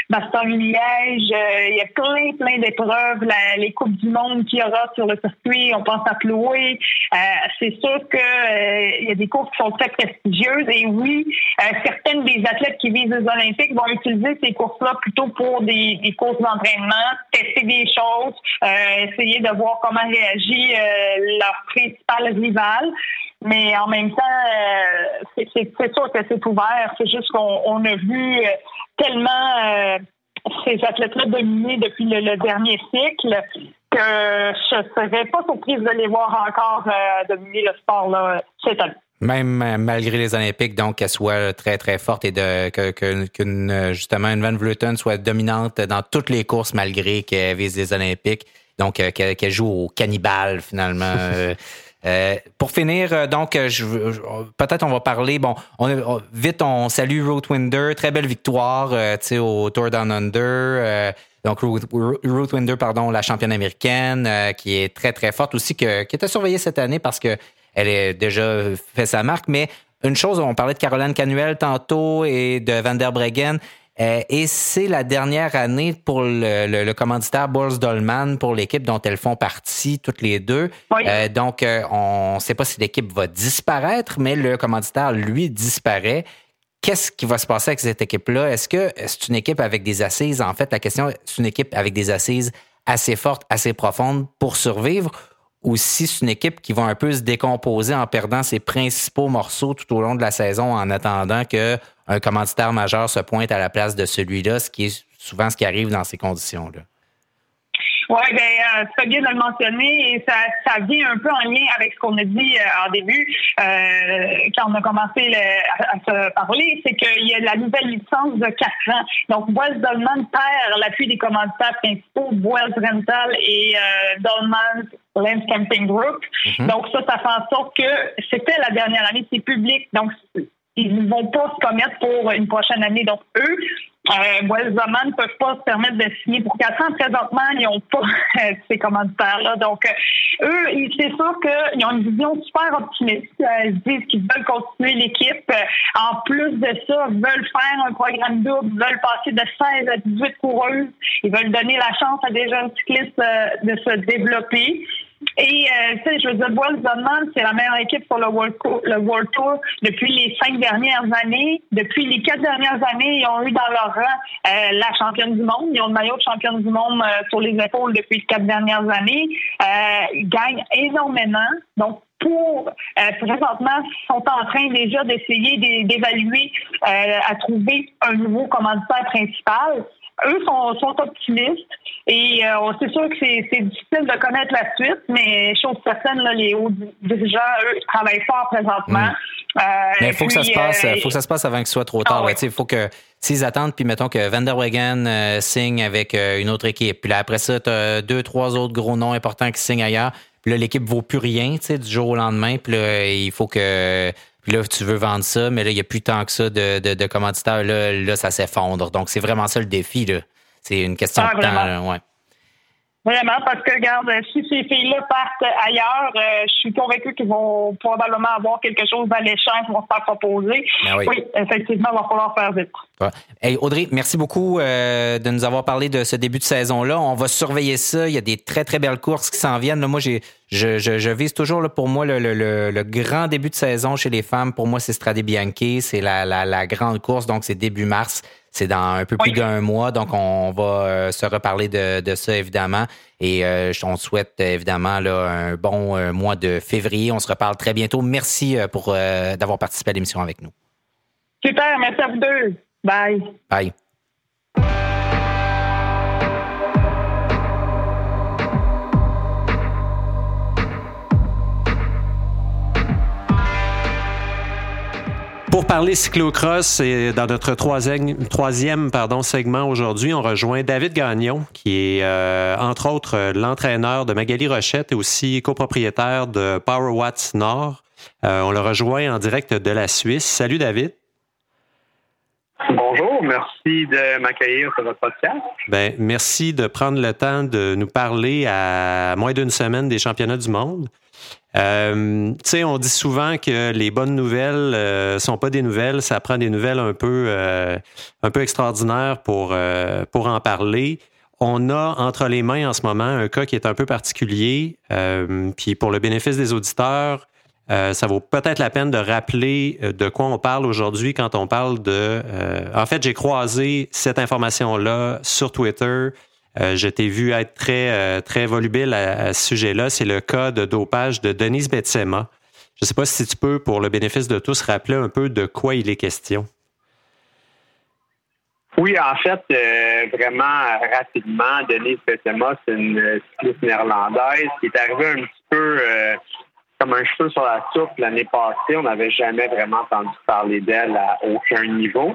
Baston Liège. il y a plein, plein d'épreuves. les coupes du monde qu'il y aura sur le circuit. On pense à Chloé. c'est sûr que il y a des courses qui sont très prestigieuses. Et oui, certaines des athlètes qui visent Olympiques vont utiliser ces courses-là plutôt pour des, courses d'entraînement, tester des choses, euh, essayer de voir comment réagit euh, leur principal rival. Mais en même temps, euh, c'est sûr que c'est ouvert. C'est juste qu'on a vu tellement ces athlètes-là dominés depuis le, dernier cycle que je ne serais pas surprise de les voir encore dominer le sport là, cette année. Même euh, malgré les Olympiques, donc qu'elle soit très très forte et de que, justement une Van Vleuten soit dominante dans toutes les courses malgré qu'elle vise les Olympiques, donc qu'elle joue au cannibale finalement. Euh, pour finir, euh, donc, euh, je, peut-être on va parler. Bon, on, vite, on salue Ruth Winder, très belle victoire, au Tour Down Under. donc Ruth, Winder, pardon, la championne américaine, qui est très très forte aussi, que, qui était surveillée cette année parce que elle a déjà fait sa marque. Mais une chose, on parlait de Caroline Canuel tantôt et de Van der Breggen. Euh, et c'est la dernière année pour le, commanditaire Boris Dolman pour l'équipe dont elles font partie toutes les deux. Euh, donc, euh, on ne sait pas si l'équipe va disparaître, mais le commanditaire, lui, disparaît. Qu'est-ce qui va se passer avec cette équipe-là? Est-ce que c'est une équipe avec des assises? En fait, la question, c'est une équipe avec des assises assez fortes, assez profondes pour survivre? Ou si c'est une équipe qui va un peu se décomposer en perdant ses principaux morceaux tout au long de la saison en attendant que un commanditaire majeur se pointe à la place de celui-là, ce qui est souvent ce qui arrive dans ces conditions-là. Oui, ben, euh, c'est bien de le mentionner et ça, ça vient un peu en lien avec ce qu'on a dit euh, en début euh, quand on a commencé à, se parler, c'est qu'il y a la nouvelle licence de 4 ans. Donc, Wells Dolman perd l'appui des commanditaires principaux, Wells Rental et euh, Dolman Lens Camping Group. Mm-hmm. Donc, ça, ça fait en sorte que c'était la dernière année, c'est public. Donc, ils ne vont pas se commettre pour une prochaine année. Donc, eux, euh, ne peuvent pas se permettre de signer pour quatre ans. Présentement, ils n'ont pas euh, ces commanditaires-là. Donc, euh, eux, c'est sûr qu'ils ont une vision super optimiste. Euh, ils disent qu'ils veulent continuer l'équipe. En plus de ça, ils veulent faire un programme double, ils veulent passer de 16 à 18 coureuses. Ils veulent donner la chance à des jeunes cyclistes de se développer. Et, euh, tu sais, je veux dire, c'est la meilleure équipe sur le World, Tour, le World Tour depuis les cinq dernières années. Depuis les quatre dernières années, ils ont eu dans leur rang euh, la championne du monde. Ils ont le maillot de championne du monde euh, sur les épaules depuis les quatre dernières années. ils gagnent énormément. Donc, pour présentement sont en train déjà d'essayer d'évaluer à trouver un nouveau commanditaire principal eux sont, sont optimistes et euh, c'est sûr que c'est difficile de connaître la suite, mais chose certaine, là, les hauts dirigeants, eux, travaillent fort présentement. Mm. Euh, mais il faut que ça se passe, euh, faut que ça se passe avant que ce soit trop tard. Ah il faut que s'ils attendent, puis mettons que Van der Wegen signe avec une autre équipe, puis là après ça, tu as deux, trois autres gros noms importants qui signent ailleurs. Puis là, l'équipe vaut plus rien, du jour au lendemain. Puis là, il faut que puis là, tu veux vendre ça, mais là, il n'y a plus tant que ça de, de, de commanditaires. Là, là, ça s'effondre. Donc, c'est vraiment ça le défi. Là. C'est une question ah, de temps. ouais. Vraiment, parce que, regarde, si ces filles-là partent ailleurs, euh, je suis convaincue qu'ils vont probablement avoir quelque chose d'alléchant qui vont se faire proposer. Ben oui. effectivement, il va falloir faire vite. Hey, Audrey, merci beaucoup euh, de nous avoir parlé de ce début de saison-là. On va surveiller ça. Il y a des très, très belles courses qui s'en viennent. moi, j'ai, je, je, vise toujours là, pour moi le, le, le, grand début de saison chez les femmes. Pour moi, c'est Strade Bianchi. C'est la, la, la grande course, donc c'est début mars. C'est dans un peu plus d'un mois, donc on va euh, se reparler de, ça évidemment. Et euh, on souhaite évidemment là, un bon euh, mois de février. On se reparle très bientôt. Merci pour d'avoir participé à l'émission avec nous. Super, merci à vous deux. Bye. Bye. Pour parler cyclocross, et dans notre troisième, troisième pardon, segment aujourd'hui, on rejoint David Gagnon, qui est euh, entre autres l'entraîneur de Magali Rochette et aussi copropriétaire de Power Watts Nord. Euh, on le rejoint en direct de la Suisse. Salut David. Bonjour, merci de m'accueillir sur votre podcast. Ben, merci de prendre le temps de nous parler à moins d'une semaine des championnats du monde. Euh, tu sais, on dit souvent que les bonnes nouvelles euh, sont pas des nouvelles, ça prend des nouvelles un peu, euh, un peu extraordinaires pour, euh, pour en parler. On a entre les mains en ce moment un cas qui est un peu particulier. puis pour le bénéfice des auditeurs, ça vaut peut-être la peine de rappeler de quoi on parle aujourd'hui quand on parle de. en fait, j'ai croisé cette information-là sur Twitter euh, je t'ai vu être très, euh, très volubile à, ce sujet-là. C'est le cas de dopage de Denise Betsema. Je ne sais pas si tu peux, pour le bénéfice de tous, rappeler un peu de quoi il est question. Oui, en fait, euh, vraiment rapidement, Denise Bessema, c'est une cycliste néerlandaise qui est arrivée un petit peu comme un cheveu sur la soupe l'année passée. On n'avait jamais vraiment entendu parler d'elle à aucun niveau.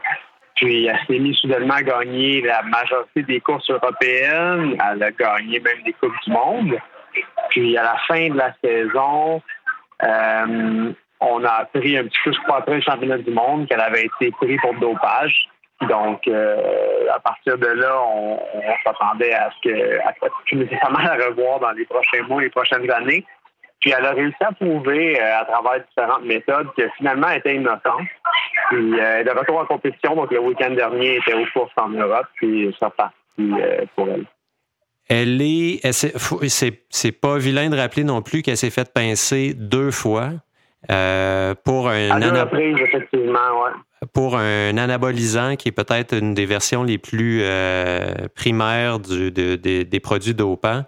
Puis elle s'est mise soudainement à gagner la majorité des courses européennes. Elle a gagné même des Coupes du Monde. Puis à la fin de la saison, euh, on a appris un petit peu, je crois, après le championnat du monde, qu'elle avait été prise pour dopage. Donc, euh, à partir de là, on, s'attendait à ce que, à ce nécessairement la revoir dans les prochains mois, les prochaines années. Puis elle a réussi à prouver euh, à travers différentes méthodes que finalement elle était innocente. Puis euh, elle est de retour en compétition, donc le week-end dernier elle était aux courses en Europe, puis ça parti euh, pour elle. Elle est, c'est pas vilain de rappeler non plus qu'elle s'est faite pincer deux fois pour un pour un anabolisant qui est peut-être une des versions les plus primaires du, des produits dopants.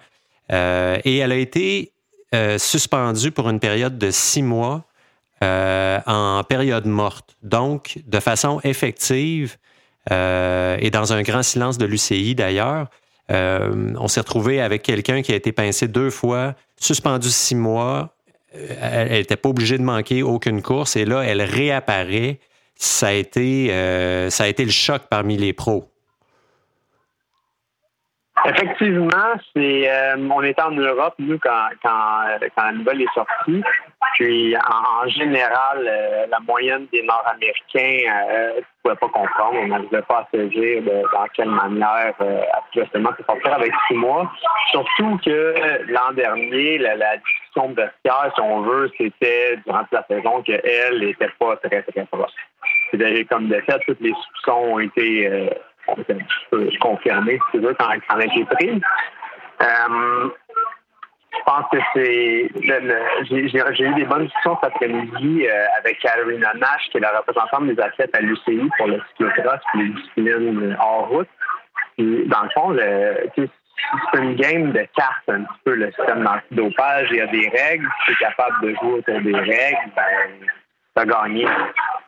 et elle a été euh, suspendu pour une période de six mois euh, en période morte. Donc, de façon effective euh, et dans un grand silence de l'UCI d'ailleurs, on s'est retrouvé avec quelqu'un qui a été pincé deux fois, suspendu six mois. Elle n'était pas obligée de manquer aucune course et là, elle réapparaît. Ça a été le choc parmi les pros. Effectivement, c'est euh, on était en Europe, nous, quand, quand, quand la nouvelle est sortie. Puis en, général, euh, la moyenne des Nord-Américains euh, ne pouvait pas comprendre. On n'arrivait pas à saisir de, dans quelle manière euh, absolument se sortir avec six mois. Surtout que l'an dernier, la, la discussion de vestiaire, si on veut, c'était durant la saison qu'elle n'était pas très, très proche. Comme de fait, tous les soupçons ont été je peux confirmer, si tu veux, quand, elle a été prise. Euh, je pense que c'est. J'ai eu des bonnes discussions cet après-midi euh, avec Carolina Nash, qui est la représentante des athlètes à l'UCI pour le cyclocross et les disciplines hors route. Puis, dans le fond, c'est une game de cartes un petit peu le système d'antidopage. Il y a des règles. Tu es capable de jouer autour des règles, ben t'as gagné.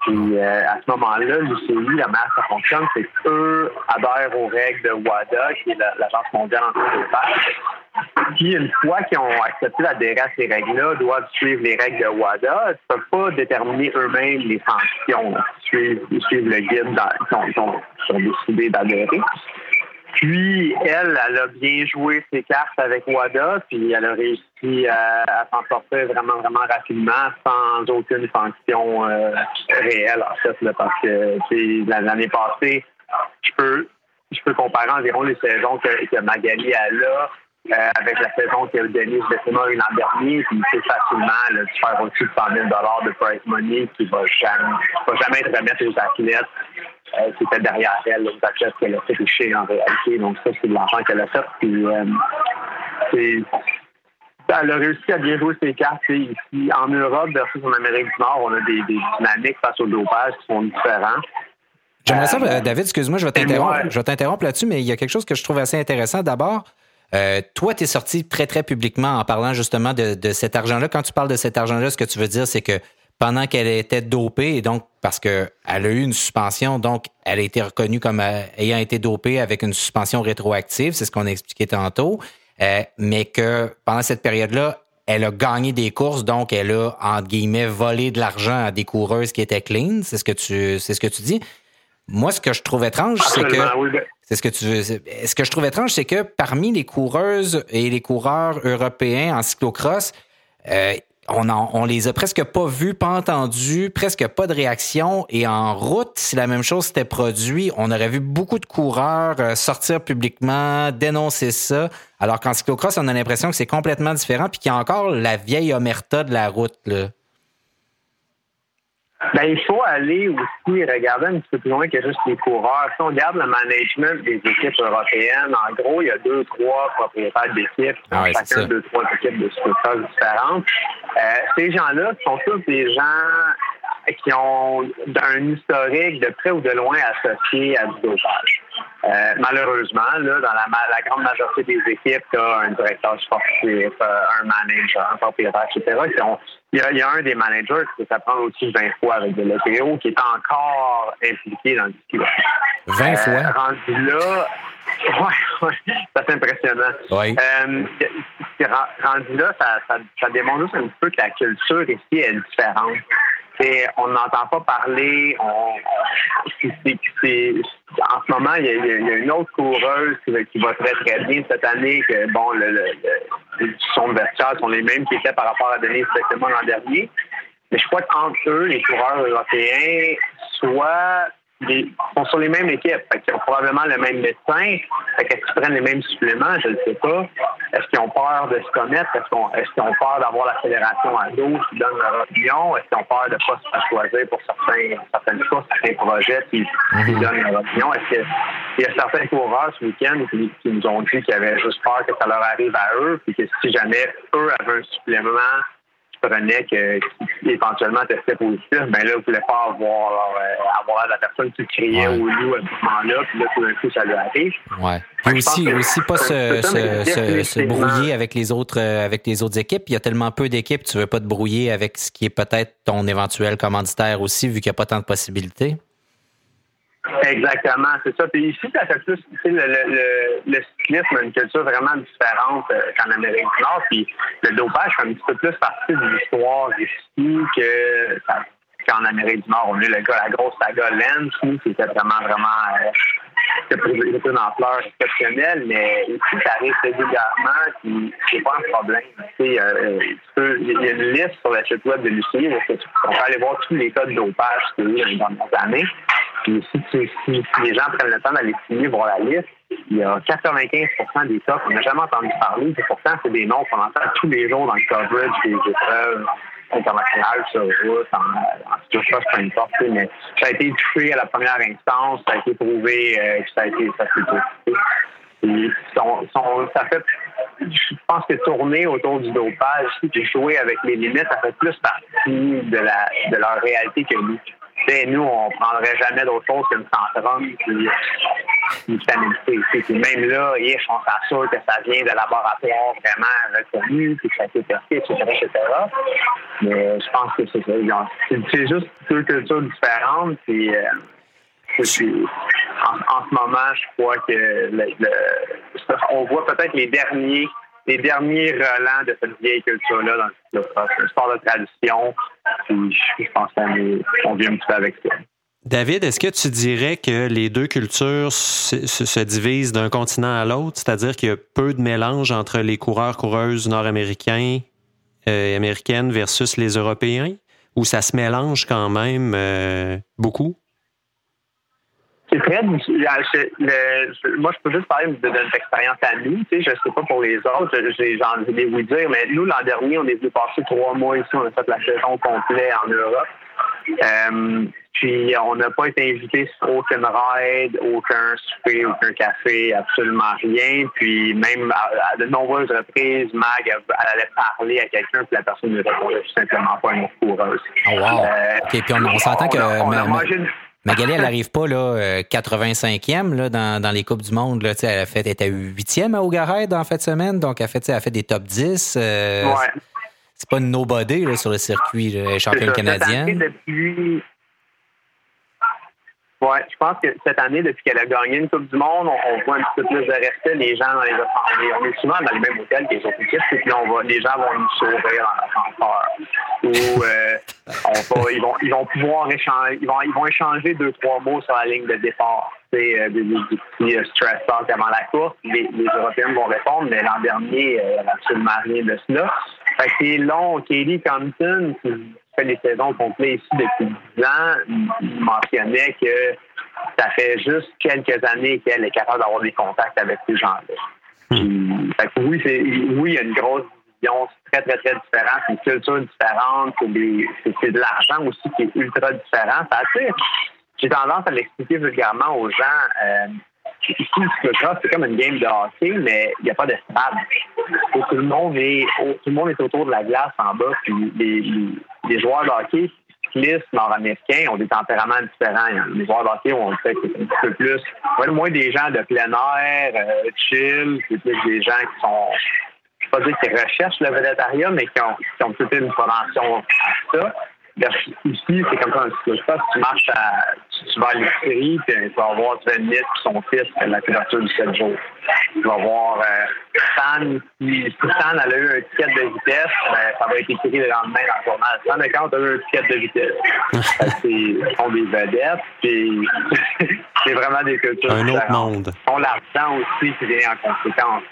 Puis euh, à ce moment-là, l'UCI, la manière ça fonctionne, c'est qu'eux adhèrent aux règles de WADA, qui est l'Agence mondiale antidopage. Puis une fois qu'ils ont accepté d'adhérer à ces règles-là, doivent suivre les règles de WADA. Ils ne peuvent pas déterminer eux-mêmes les sanctions. Ils suivent, le guide ont décidé d'adhérer. Puis, elle, elle a bien joué ses cartes avec WADA, puis elle a réussi à, s'en sortir vraiment, vraiment rapidement, sans aucune sanction euh, réelle, en fait, parce que l'année passée, je peux, je peux comparer environ les saisons que, que Magali a là euh, avec la saison que Denis Bessema eu l'an dernier, puis c'est facilement là, de faire au-dessus de 100 000 de prize money qui va jamais, va jamais être remettre aux athlètes euh, qui étaient derrière elle, aux athlètes qu'elle a fait toucher en réalité. Donc ça, c'est de l'argent qu'elle a fait. Puis euh, c'est elle a réussi à bien jouer ses cartes. Ici, en Europe versus en Amérique du Nord, on a des, des dynamiques face au dopage qui sont différents. J'aimerais ça, David, excuse-moi, je vais t'interrompre. Je vais t'interrompre là-dessus, mais il y a quelque chose que je trouve assez intéressant. D'abord, euh, toi, tu es sorti très, très publiquement en parlant justement de, cet argent-là. Quand tu parles de cet argent-là, ce que tu veux dire, c'est que pendant qu'elle était dopée, et donc parce qu'elle a eu une suspension, donc elle a été reconnue comme euh, ayant été dopée avec une suspension rétroactive, c'est ce qu'on a expliqué tantôt, euh, mais que pendant cette période-là, elle a gagné des courses, donc elle a, entre guillemets, volé de l'argent à des coureuses qui étaient clean, c'est ce que tu, c'est ce que tu dis. Moi, ce que je trouve étrange, c'est que. Ben c'est ce que tu veux. Ce que je trouve étrange, c'est que parmi les coureuses et les coureurs européens en cyclocross, euh, on, on les a presque pas vus, pas entendus, presque pas de réaction. Et en route, si la même chose s'était produit, on aurait vu beaucoup de coureurs euh, sortir publiquement, dénoncer ça. Alors qu'en cyclocross, on a l'impression que c'est complètement différent, puis qu'il y a encore la vieille omerta de la route. Là. Ben, il faut aller aussi regarder un petit peu plus loin que juste les coureurs. Si on regarde le management des équipes européennes, en gros, il y a deux, trois propriétaires d'équipes, ah chacun deux, trois équipes de structures différentes. Euh, ces gens-là sont tous des gens qui ont un historique de près ou de loin associé à du dopage. Euh, malheureusement, là, dans la, la, grande majorité des équipes, tu as un directeur sportif, euh, un manager, un propriétaire, etc. Il, y a, il y a un des managers qui s'apprend au-dessus de 20 fois avec de l'OPO qui est encore impliqué dans le ski. 20 fois? Euh, rendu là, ouais, ouais, c'est impressionnant. Oui. Euh, rendu là, ça, ça, ça, démontre juste un peu que la culture ici est différente. On n'entend pas parler. On, en ce moment, il y, a, une autre coureuse qui, va très très bien cette année. Que bon, le, le, le son vestiaire sont les mêmes qui étaient par rapport à Denise exactement l'an dernier. Mais je crois qu'entre eux, les coureurs européens, soit ils sont sur les mêmes équipes. Fait ont probablement le même médecin. Fait qu'est-ce qu'ils prennent les mêmes suppléments? Je ne sais pas. Est-ce qu'ils ont peur de se commettre? Est-ce qu'ils ont peur d'avoir la fédération à dos qui donne leur opinion? Est-ce qu'ils ont peur de ne pas se faire choisir pour certains, certaines choses, certains projets qui, mhm. donnent leur opinion? Est-ce qu'il y a certains coureurs ce week-end qui, qui, nous ont dit qu'ils avaient juste peur que ça leur arrive à eux, puis que si jamais eux avaient un supplément prenait que éventuellement testait positif, ben là, vous voulez pas avoir, euh, avoir la personne qui criait au loup à ce moment-là, puis là, tout d'un coup, ça lui arrive. Ouais. Puis aussi, aussi pas se, se, se, brouiller avec les autres euh, avec les autres équipes. Il y a tellement peu d'équipes, tu veux pas te brouiller avec ce qui est peut-être ton éventuel commanditaire aussi, vu qu'il n'y a pas tant de possibilités. Exactement, c'est ça. Puis ici, ça fait plus, le, le, le, cyclisme une culture vraiment différente euh, qu'en Amérique du Nord. Puis le dopage fait un petit peu plus partie de l'histoire ici que qu'en Amérique du Nord. On a le gars, la grosse saga Lens, qui était vraiment, vraiment euh, une ampleur exceptionnelle, mais ici, ça arrive régulièrement, puis c'est pas un problème. Tu euh, il y a une liste sur le site web de l'UCI on peut aller voir tous les cas de dopage qu'il y a eu dans les années. Puis si, les gens prennent le temps d'aller signer, voir la liste, il y a 95% des cas qu'on n'a jamais entendu parler, et pourtant, c'est des noms qu'on entend tous les jours dans le coverage des épreuves internationales sur route, en, en peu importe, mais ça a été touché à la première instance, ça a été prouvé euh, ça a été ça son, son, ça fait, je pense que tourner autour du dopage, jouer avec les limites, ça fait plus partie de la de leur réalité que nous nous, on prendrait jamais d'autre chose qu'une centrone puis une vitamine C. même là, on s'assure que ça vient de laboratoire vraiment reconnu, puis que ça a été testé, etc., etc. Mais je pense que c'est ça. C'est juste deux cultures différentes, puis euh, en, en, ce moment, je crois que le, le, on voit peut-être les derniers les derniers relents de cette vieille culture-là dans le de tradition. Puis je pense qu'on vient un petit peu avec ça. David, est-ce que tu dirais que les deux cultures se, se divisent d'un continent à l'autre, c'est-à-dire qu'il y a peu de mélange entre les coureurs, coureuses nord-américains et euh, américaines versus les Européens, ou ça se mélange quand même euh, beaucoup? C'est très difficile. moi, je peux juste parler de, notre expérience à nous. Tu sais, je ne sais pas pour les autres, j'ai envie de vous dire, mais nous, l'an dernier, on est venu passer trois mois ici. On a fait la saison complète en Europe. Euh, puis on n'a pas été invité sur aucune ride, aucun souper, aucun café, absolument rien. Puis même à, de nombreuses reprises, Mag elle, allait parler à quelqu'un, puis la personne ne répondait tout simplement pas à une coureuse. Oh wow! Euh, puis on, s'entend que... Magali, elle n'arrive pas là, 85e euh, là, dans, dans les Coupes du Monde. Là, elle a fait, était 8e à Ogared en fin de semaine, donc elle a fait, elle a fait des top 10. Euh, ouais. C'est pas une nobody là, sur le circuit, là, championne canadienne. Depuis, oui, je pense que cette année, depuis qu'elle a gagné une Coupe du Monde, on, voit un petit peu plus de respect. Les gens dans les on on est souvent dans le même hôtel que les autres équipes, puis on les gens vont nous sourire en l'ascenseur. Ou euh, on va, ils vont ils vont pouvoir échanger ils vont, ils vont échanger deux, trois mots sur la ligne de départ. C'est euh, des, petits euh, stress avant la course. Les, les Européens vont répondre, mais l'an dernier, euh, absolument rien de cela. Fait que c'est long. Katie Compton, fait les saisons complètes ici depuis 10 ans, mentionnait que ça fait juste quelques années qu'elle est capable d'avoir des contacts avec ces gens-là. Hmm. oui, c'est, oui, il y a une grosse vision très, très, très différente, une culture différente, c'est, de l'argent aussi qui est ultra différent. Ça j'ai tendance à l'expliquer vulgairement aux gens. Euh, c'est comme une game de hockey, mais il n'y a pas de stade. Tout le monde est, tout le monde est autour de la glace en bas, puis les, joueurs de hockey cyclistes nord-américains ont des tempéraments différents. Les joueurs de hockey ont fait un petit peu plus, ouais, moins des gens de plein air, euh, chill, c'est plus des gens qui sont, je pas dire qu'ils recherchent le vélétariat, mais qui ont, qui ont peut-être une propension à ça. Ici, c'est comme ça un cyclocross, tu marches à, tu vas à l'épicerie, puis tu vas voir Sven Smith et son fils fait la couverture du 7 jours. Tu vas voir euh, Stan, si Stan a eu un ticket de vitesse, ben, ça va être écrit le lendemain dans le journal. Stan de quand a eu un ticket de vitesse? Ils sont des vedettes, puis c'est vraiment des cultures Un autre monde. L'argent aussi qui vient en conséquence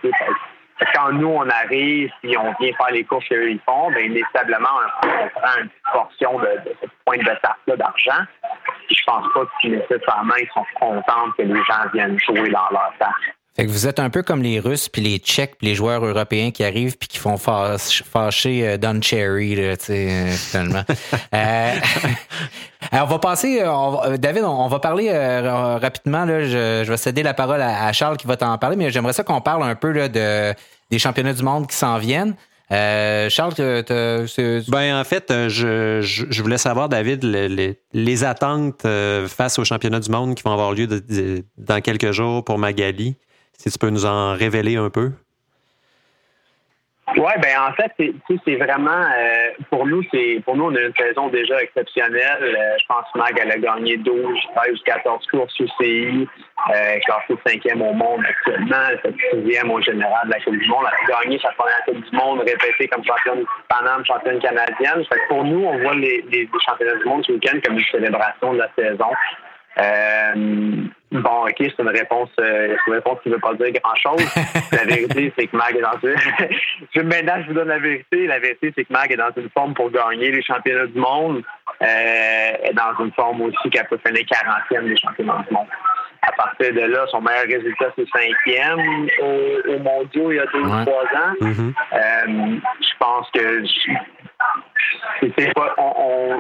quand nous, on arrive et on vient faire les courses qu'eux, ils font, bien, inévitablement, on prend une petite portion de, de cette pointe de tasse-là d'argent. Je pense pas que nécessairement ils sont contents que les gens viennent jouer dans leur tasse. Fait que vous êtes un peu comme les Russes puis les Tchèques puis les joueurs européens qui arrivent puis qui font fâcher euh, Don Cherry, là, euh, finalement. euh, on va passer, euh, David, on, va parler rapidement. Là, je, vais céder la parole à, Charles qui va t'en parler, mais j'aimerais ça qu'on parle un peu là, de, des championnats du monde qui s'en viennent. Charles, ben en fait, je, je, voulais savoir, David, les, les attentes face aux championnats du monde qui vont avoir lieu dans quelques jours pour Magali. Si tu peux nous en révéler un peu? Oui, ben en fait, c'est vraiment euh, pour nous, c'est pour nous, on a une saison déjà exceptionnelle. Euh, je pense que Mag, elle a gagné 12, 13 14 courses UCI, euh, classée cinquième au monde actuellement, sixième au général de la Coupe du Monde. Elle a gagné sa première Coupe du Monde, répétée comme championne Paname, championne canadienne. Fait pour nous, on voit les, les championnats du monde ce week-end comme une célébration de la saison. Euh, bon, ok, c'est une réponse, euh, une réponse qui ne veut pas dire grand-chose. la vérité, c'est que Mag est dans une... je, maintenant, je vous donne la vérité. La vérité, c'est que Mag est dans une forme pour gagner les championnats du monde. Euh, est dans une forme aussi qu'elle peut finir 40e des championnats du monde. À partir de là, son meilleur résultat, c'est cinquième au, au mondiaux il y a deux ou trois ans. Mm-hmm. euh, je pense que c'est pas, on,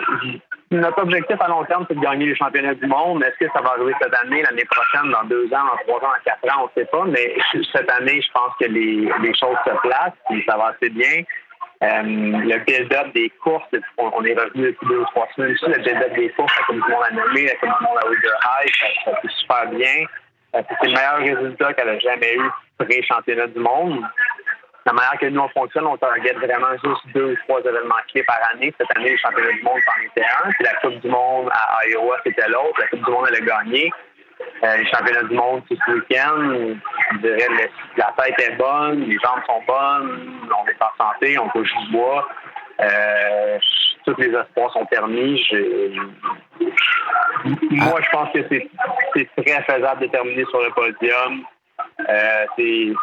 notre objectif à long terme, c'est de gagner les championnats du monde. Est-ce que ça va arriver cette année, l'année prochaine, dans deux ans, dans trois ans, dans quatre ans, on ne sait pas. Mais cette année, je pense que les, choses se placent et ça va assez bien. Euh, le build-up des courses, on, est revenu depuis deux ou trois semaines le build-up des courses, la Coupe du Monde a nommé, la Coupe du Monde à Wigger High, ça, ça fait super bien. Euh, c'est le meilleur résultat qu'elle a jamais eu pré-championnat du monde la manière que nous on fonctionne, on target vraiment juste deux ou trois événements clés par année. Cette année, le championnat du monde en était un, puis la Coupe du monde à Iowa, c'était l'autre. La Coupe du monde, elle a gagné. Euh, les championnats du monde, c'est ce week-end. Je dirais la tête est bonne, les jambes sont bonnes, on est en santé, on touche du bois. Euh, tous les espoirs sont permis. Moi, je pense que c'est très faisable de terminer sur le podium. Euh, c'est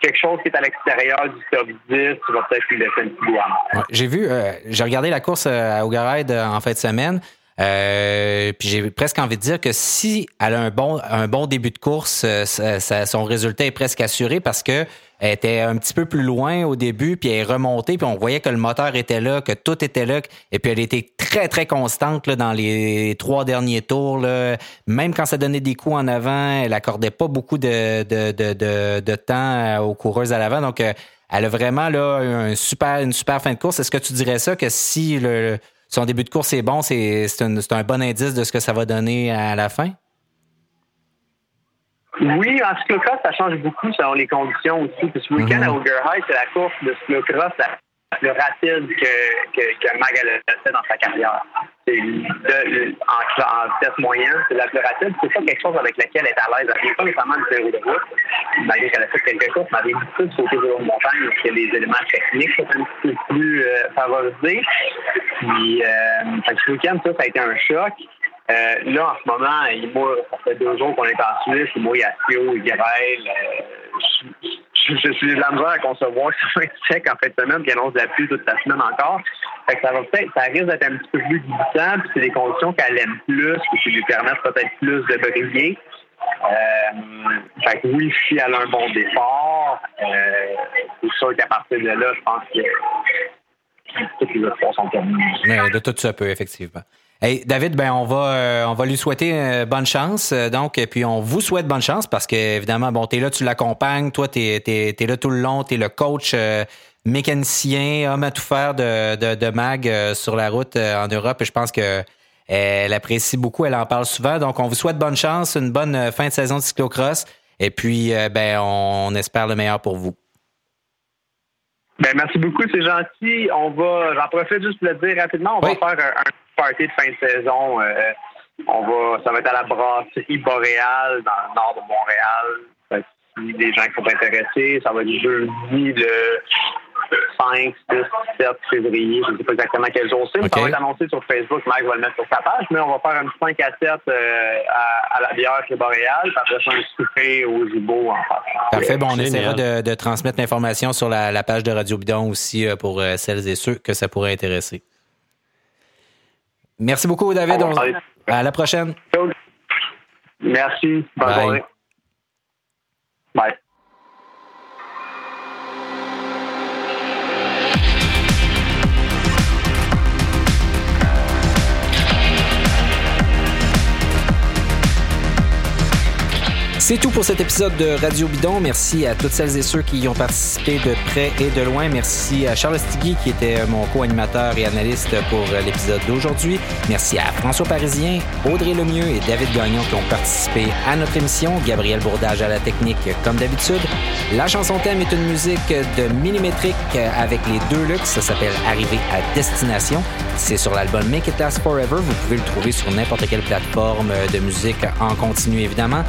quelque chose qui est à l'extérieur du top 10, tu vas peut-être lui laisser un petit doigt. j'ai vu, euh, j'ai regardé la course euh, à Ougaride en fin de semaine. puis j'ai presque envie de dire que si elle a un bon, un bon début de course, son résultat est presque assuré parce que elle était un petit peu plus loin au début, puis elle est remontée, puis on voyait que le moteur était là, que tout était là, et puis elle était très, très constante là, dans les trois derniers tours. Là. Même quand ça donnait des coups en avant, elle accordait pas beaucoup de, de, de, de, temps aux coureuses à l'avant. Donc, euh, elle a vraiment là, un super, une super fin de course. Est-ce que tu dirais ça, que si le, son début de course est bon, c'est un, un bon indice de ce que ça va donner à la fin? Oui, en cyclocross, ça change beaucoup selon les conditions aussi. Puis ce week-end à Auger High, c'est la course de cyclocross la plus rapide que, que, que Mag a fait dans sa carrière. C'est en, en, vitesse moyenne, c'est la plus rapide. C'est pas quelque chose avec lequel elle est à l'aise. Elle n'est pas nécessairement du vélo de route, malgré qu'elle a fait quelques courses, mais elle avait beaucoup de sauter de montagne parce que les éléments techniques sont un petit peu plus euh, favorisés. Puis, euh, ce week-end, ça, ça a été un choc. Euh, là, en ce moment, il ça fait deux jours qu'on est en Suisse, il mouille à Sio, il. Euh, je, je, suis de la misère à concevoir que sec en fin de semaine, qu'il annonce de la pluie toute la semaine encore. Fait que ça risque d'être un petit peu plus glissant, puis c'est des conditions qu'elle aime plus, qui lui permettent peut-être plus de briller. Euh, fait que oui, si elle a un bon départ, c'est sûr qu'à partir de là, je pense que toutes les autres sont terminées. Mais de tout ça peut, effectivement. Hey, David, ben on va euh, on va lui souhaiter euh, bonne chance. Euh, donc, et puis on vous souhaite bonne chance parce que évidemment, bon, t'es là, tu l'accompagnes, toi, t'es es, es, là tout le long, t'es le coach mécanicien, homme à tout faire de, de, de Mag sur la route en Europe. Et je pense que elle apprécie beaucoup, elle en parle souvent. Donc, on vous souhaite bonne chance, une bonne fin de saison de cyclocross. Et puis, ben, on espère le meilleur pour vous. Ben, merci beaucoup, c'est gentil. On va, j'en profite juste pour le dire rapidement, on va faire un party de fin de saison. Euh, on va, ça va être à la brasserie Boréal dans le nord de Montréal. si les gens qui sont intéressés, ça va être jeudi le 5, 6, 7 février. Je ne sais pas exactement quel jour c'est, mais ça va être annoncé sur Facebook. Mike va le mettre sur sa page, mais on va faire un petit 5 à 7 euh, à, la bière chez Boréal, puis après ça, un souper au Zibo en fait. Parfait. Bon, on essaiera de, de transmettre l'information sur la, la, page de Radio Bidon aussi euh, pour euh, celles et ceux que ça pourrait intéresser. Merci beaucoup, David. À la prochaine. Merci. Bye. Bye. C'est tout pour cet épisode de Radio Bidon. Merci à toutes celles et ceux qui y ont participé de près et de loin. Merci à Charles Stigui qui était mon co-animateur et analyste pour l'épisode d'aujourd'hui. Merci à François Parisien, Audrey Lemieux et David Gagnon qui ont participé à notre émission. Gabriel Bourdage à la technique comme d'habitude. La chanson thème est une musique de millimétrique avec les deux luxe. Ça s'appelle Arriver à destination. C'est sur l'album Make It Last Forever. Vous pouvez le trouver sur n'importe quelle plateforme de musique en continu évidemment.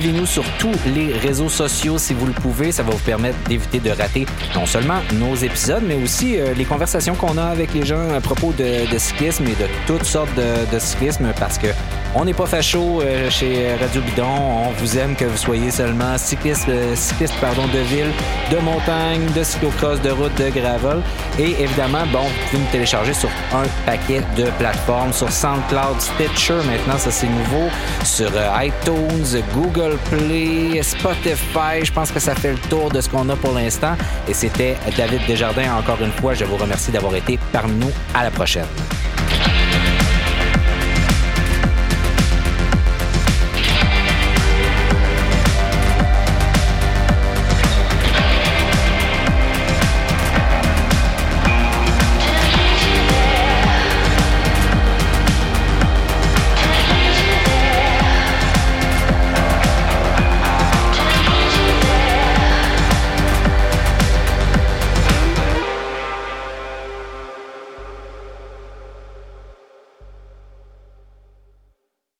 Suivez-nous sur tous les réseaux sociaux si vous le pouvez. Ça va vous permettre d'éviter de rater non seulement nos épisodes, mais aussi euh, les conversations qu'on a avec les gens à propos de, cyclisme et de toutes sortes de, de cyclisme parce que on n'est pas facho euh, chez Radio Bidon. On vous aime que vous soyez seulement cycliste, euh, cycliste de ville, de montagne, de cyclocross, de route, de gravel. Et évidemment, bon, vous pouvez nous télécharger sur un paquet de plateformes, sur SoundCloud, Stitcher maintenant, ça c'est nouveau, sur iTunes, Google Play, Spotify. Je pense que ça fait le tour de ce qu'on a pour l'instant. Et c'était David Desjardins. Encore une fois, je vous remercie d'avoir été parmi nous. À la prochaine.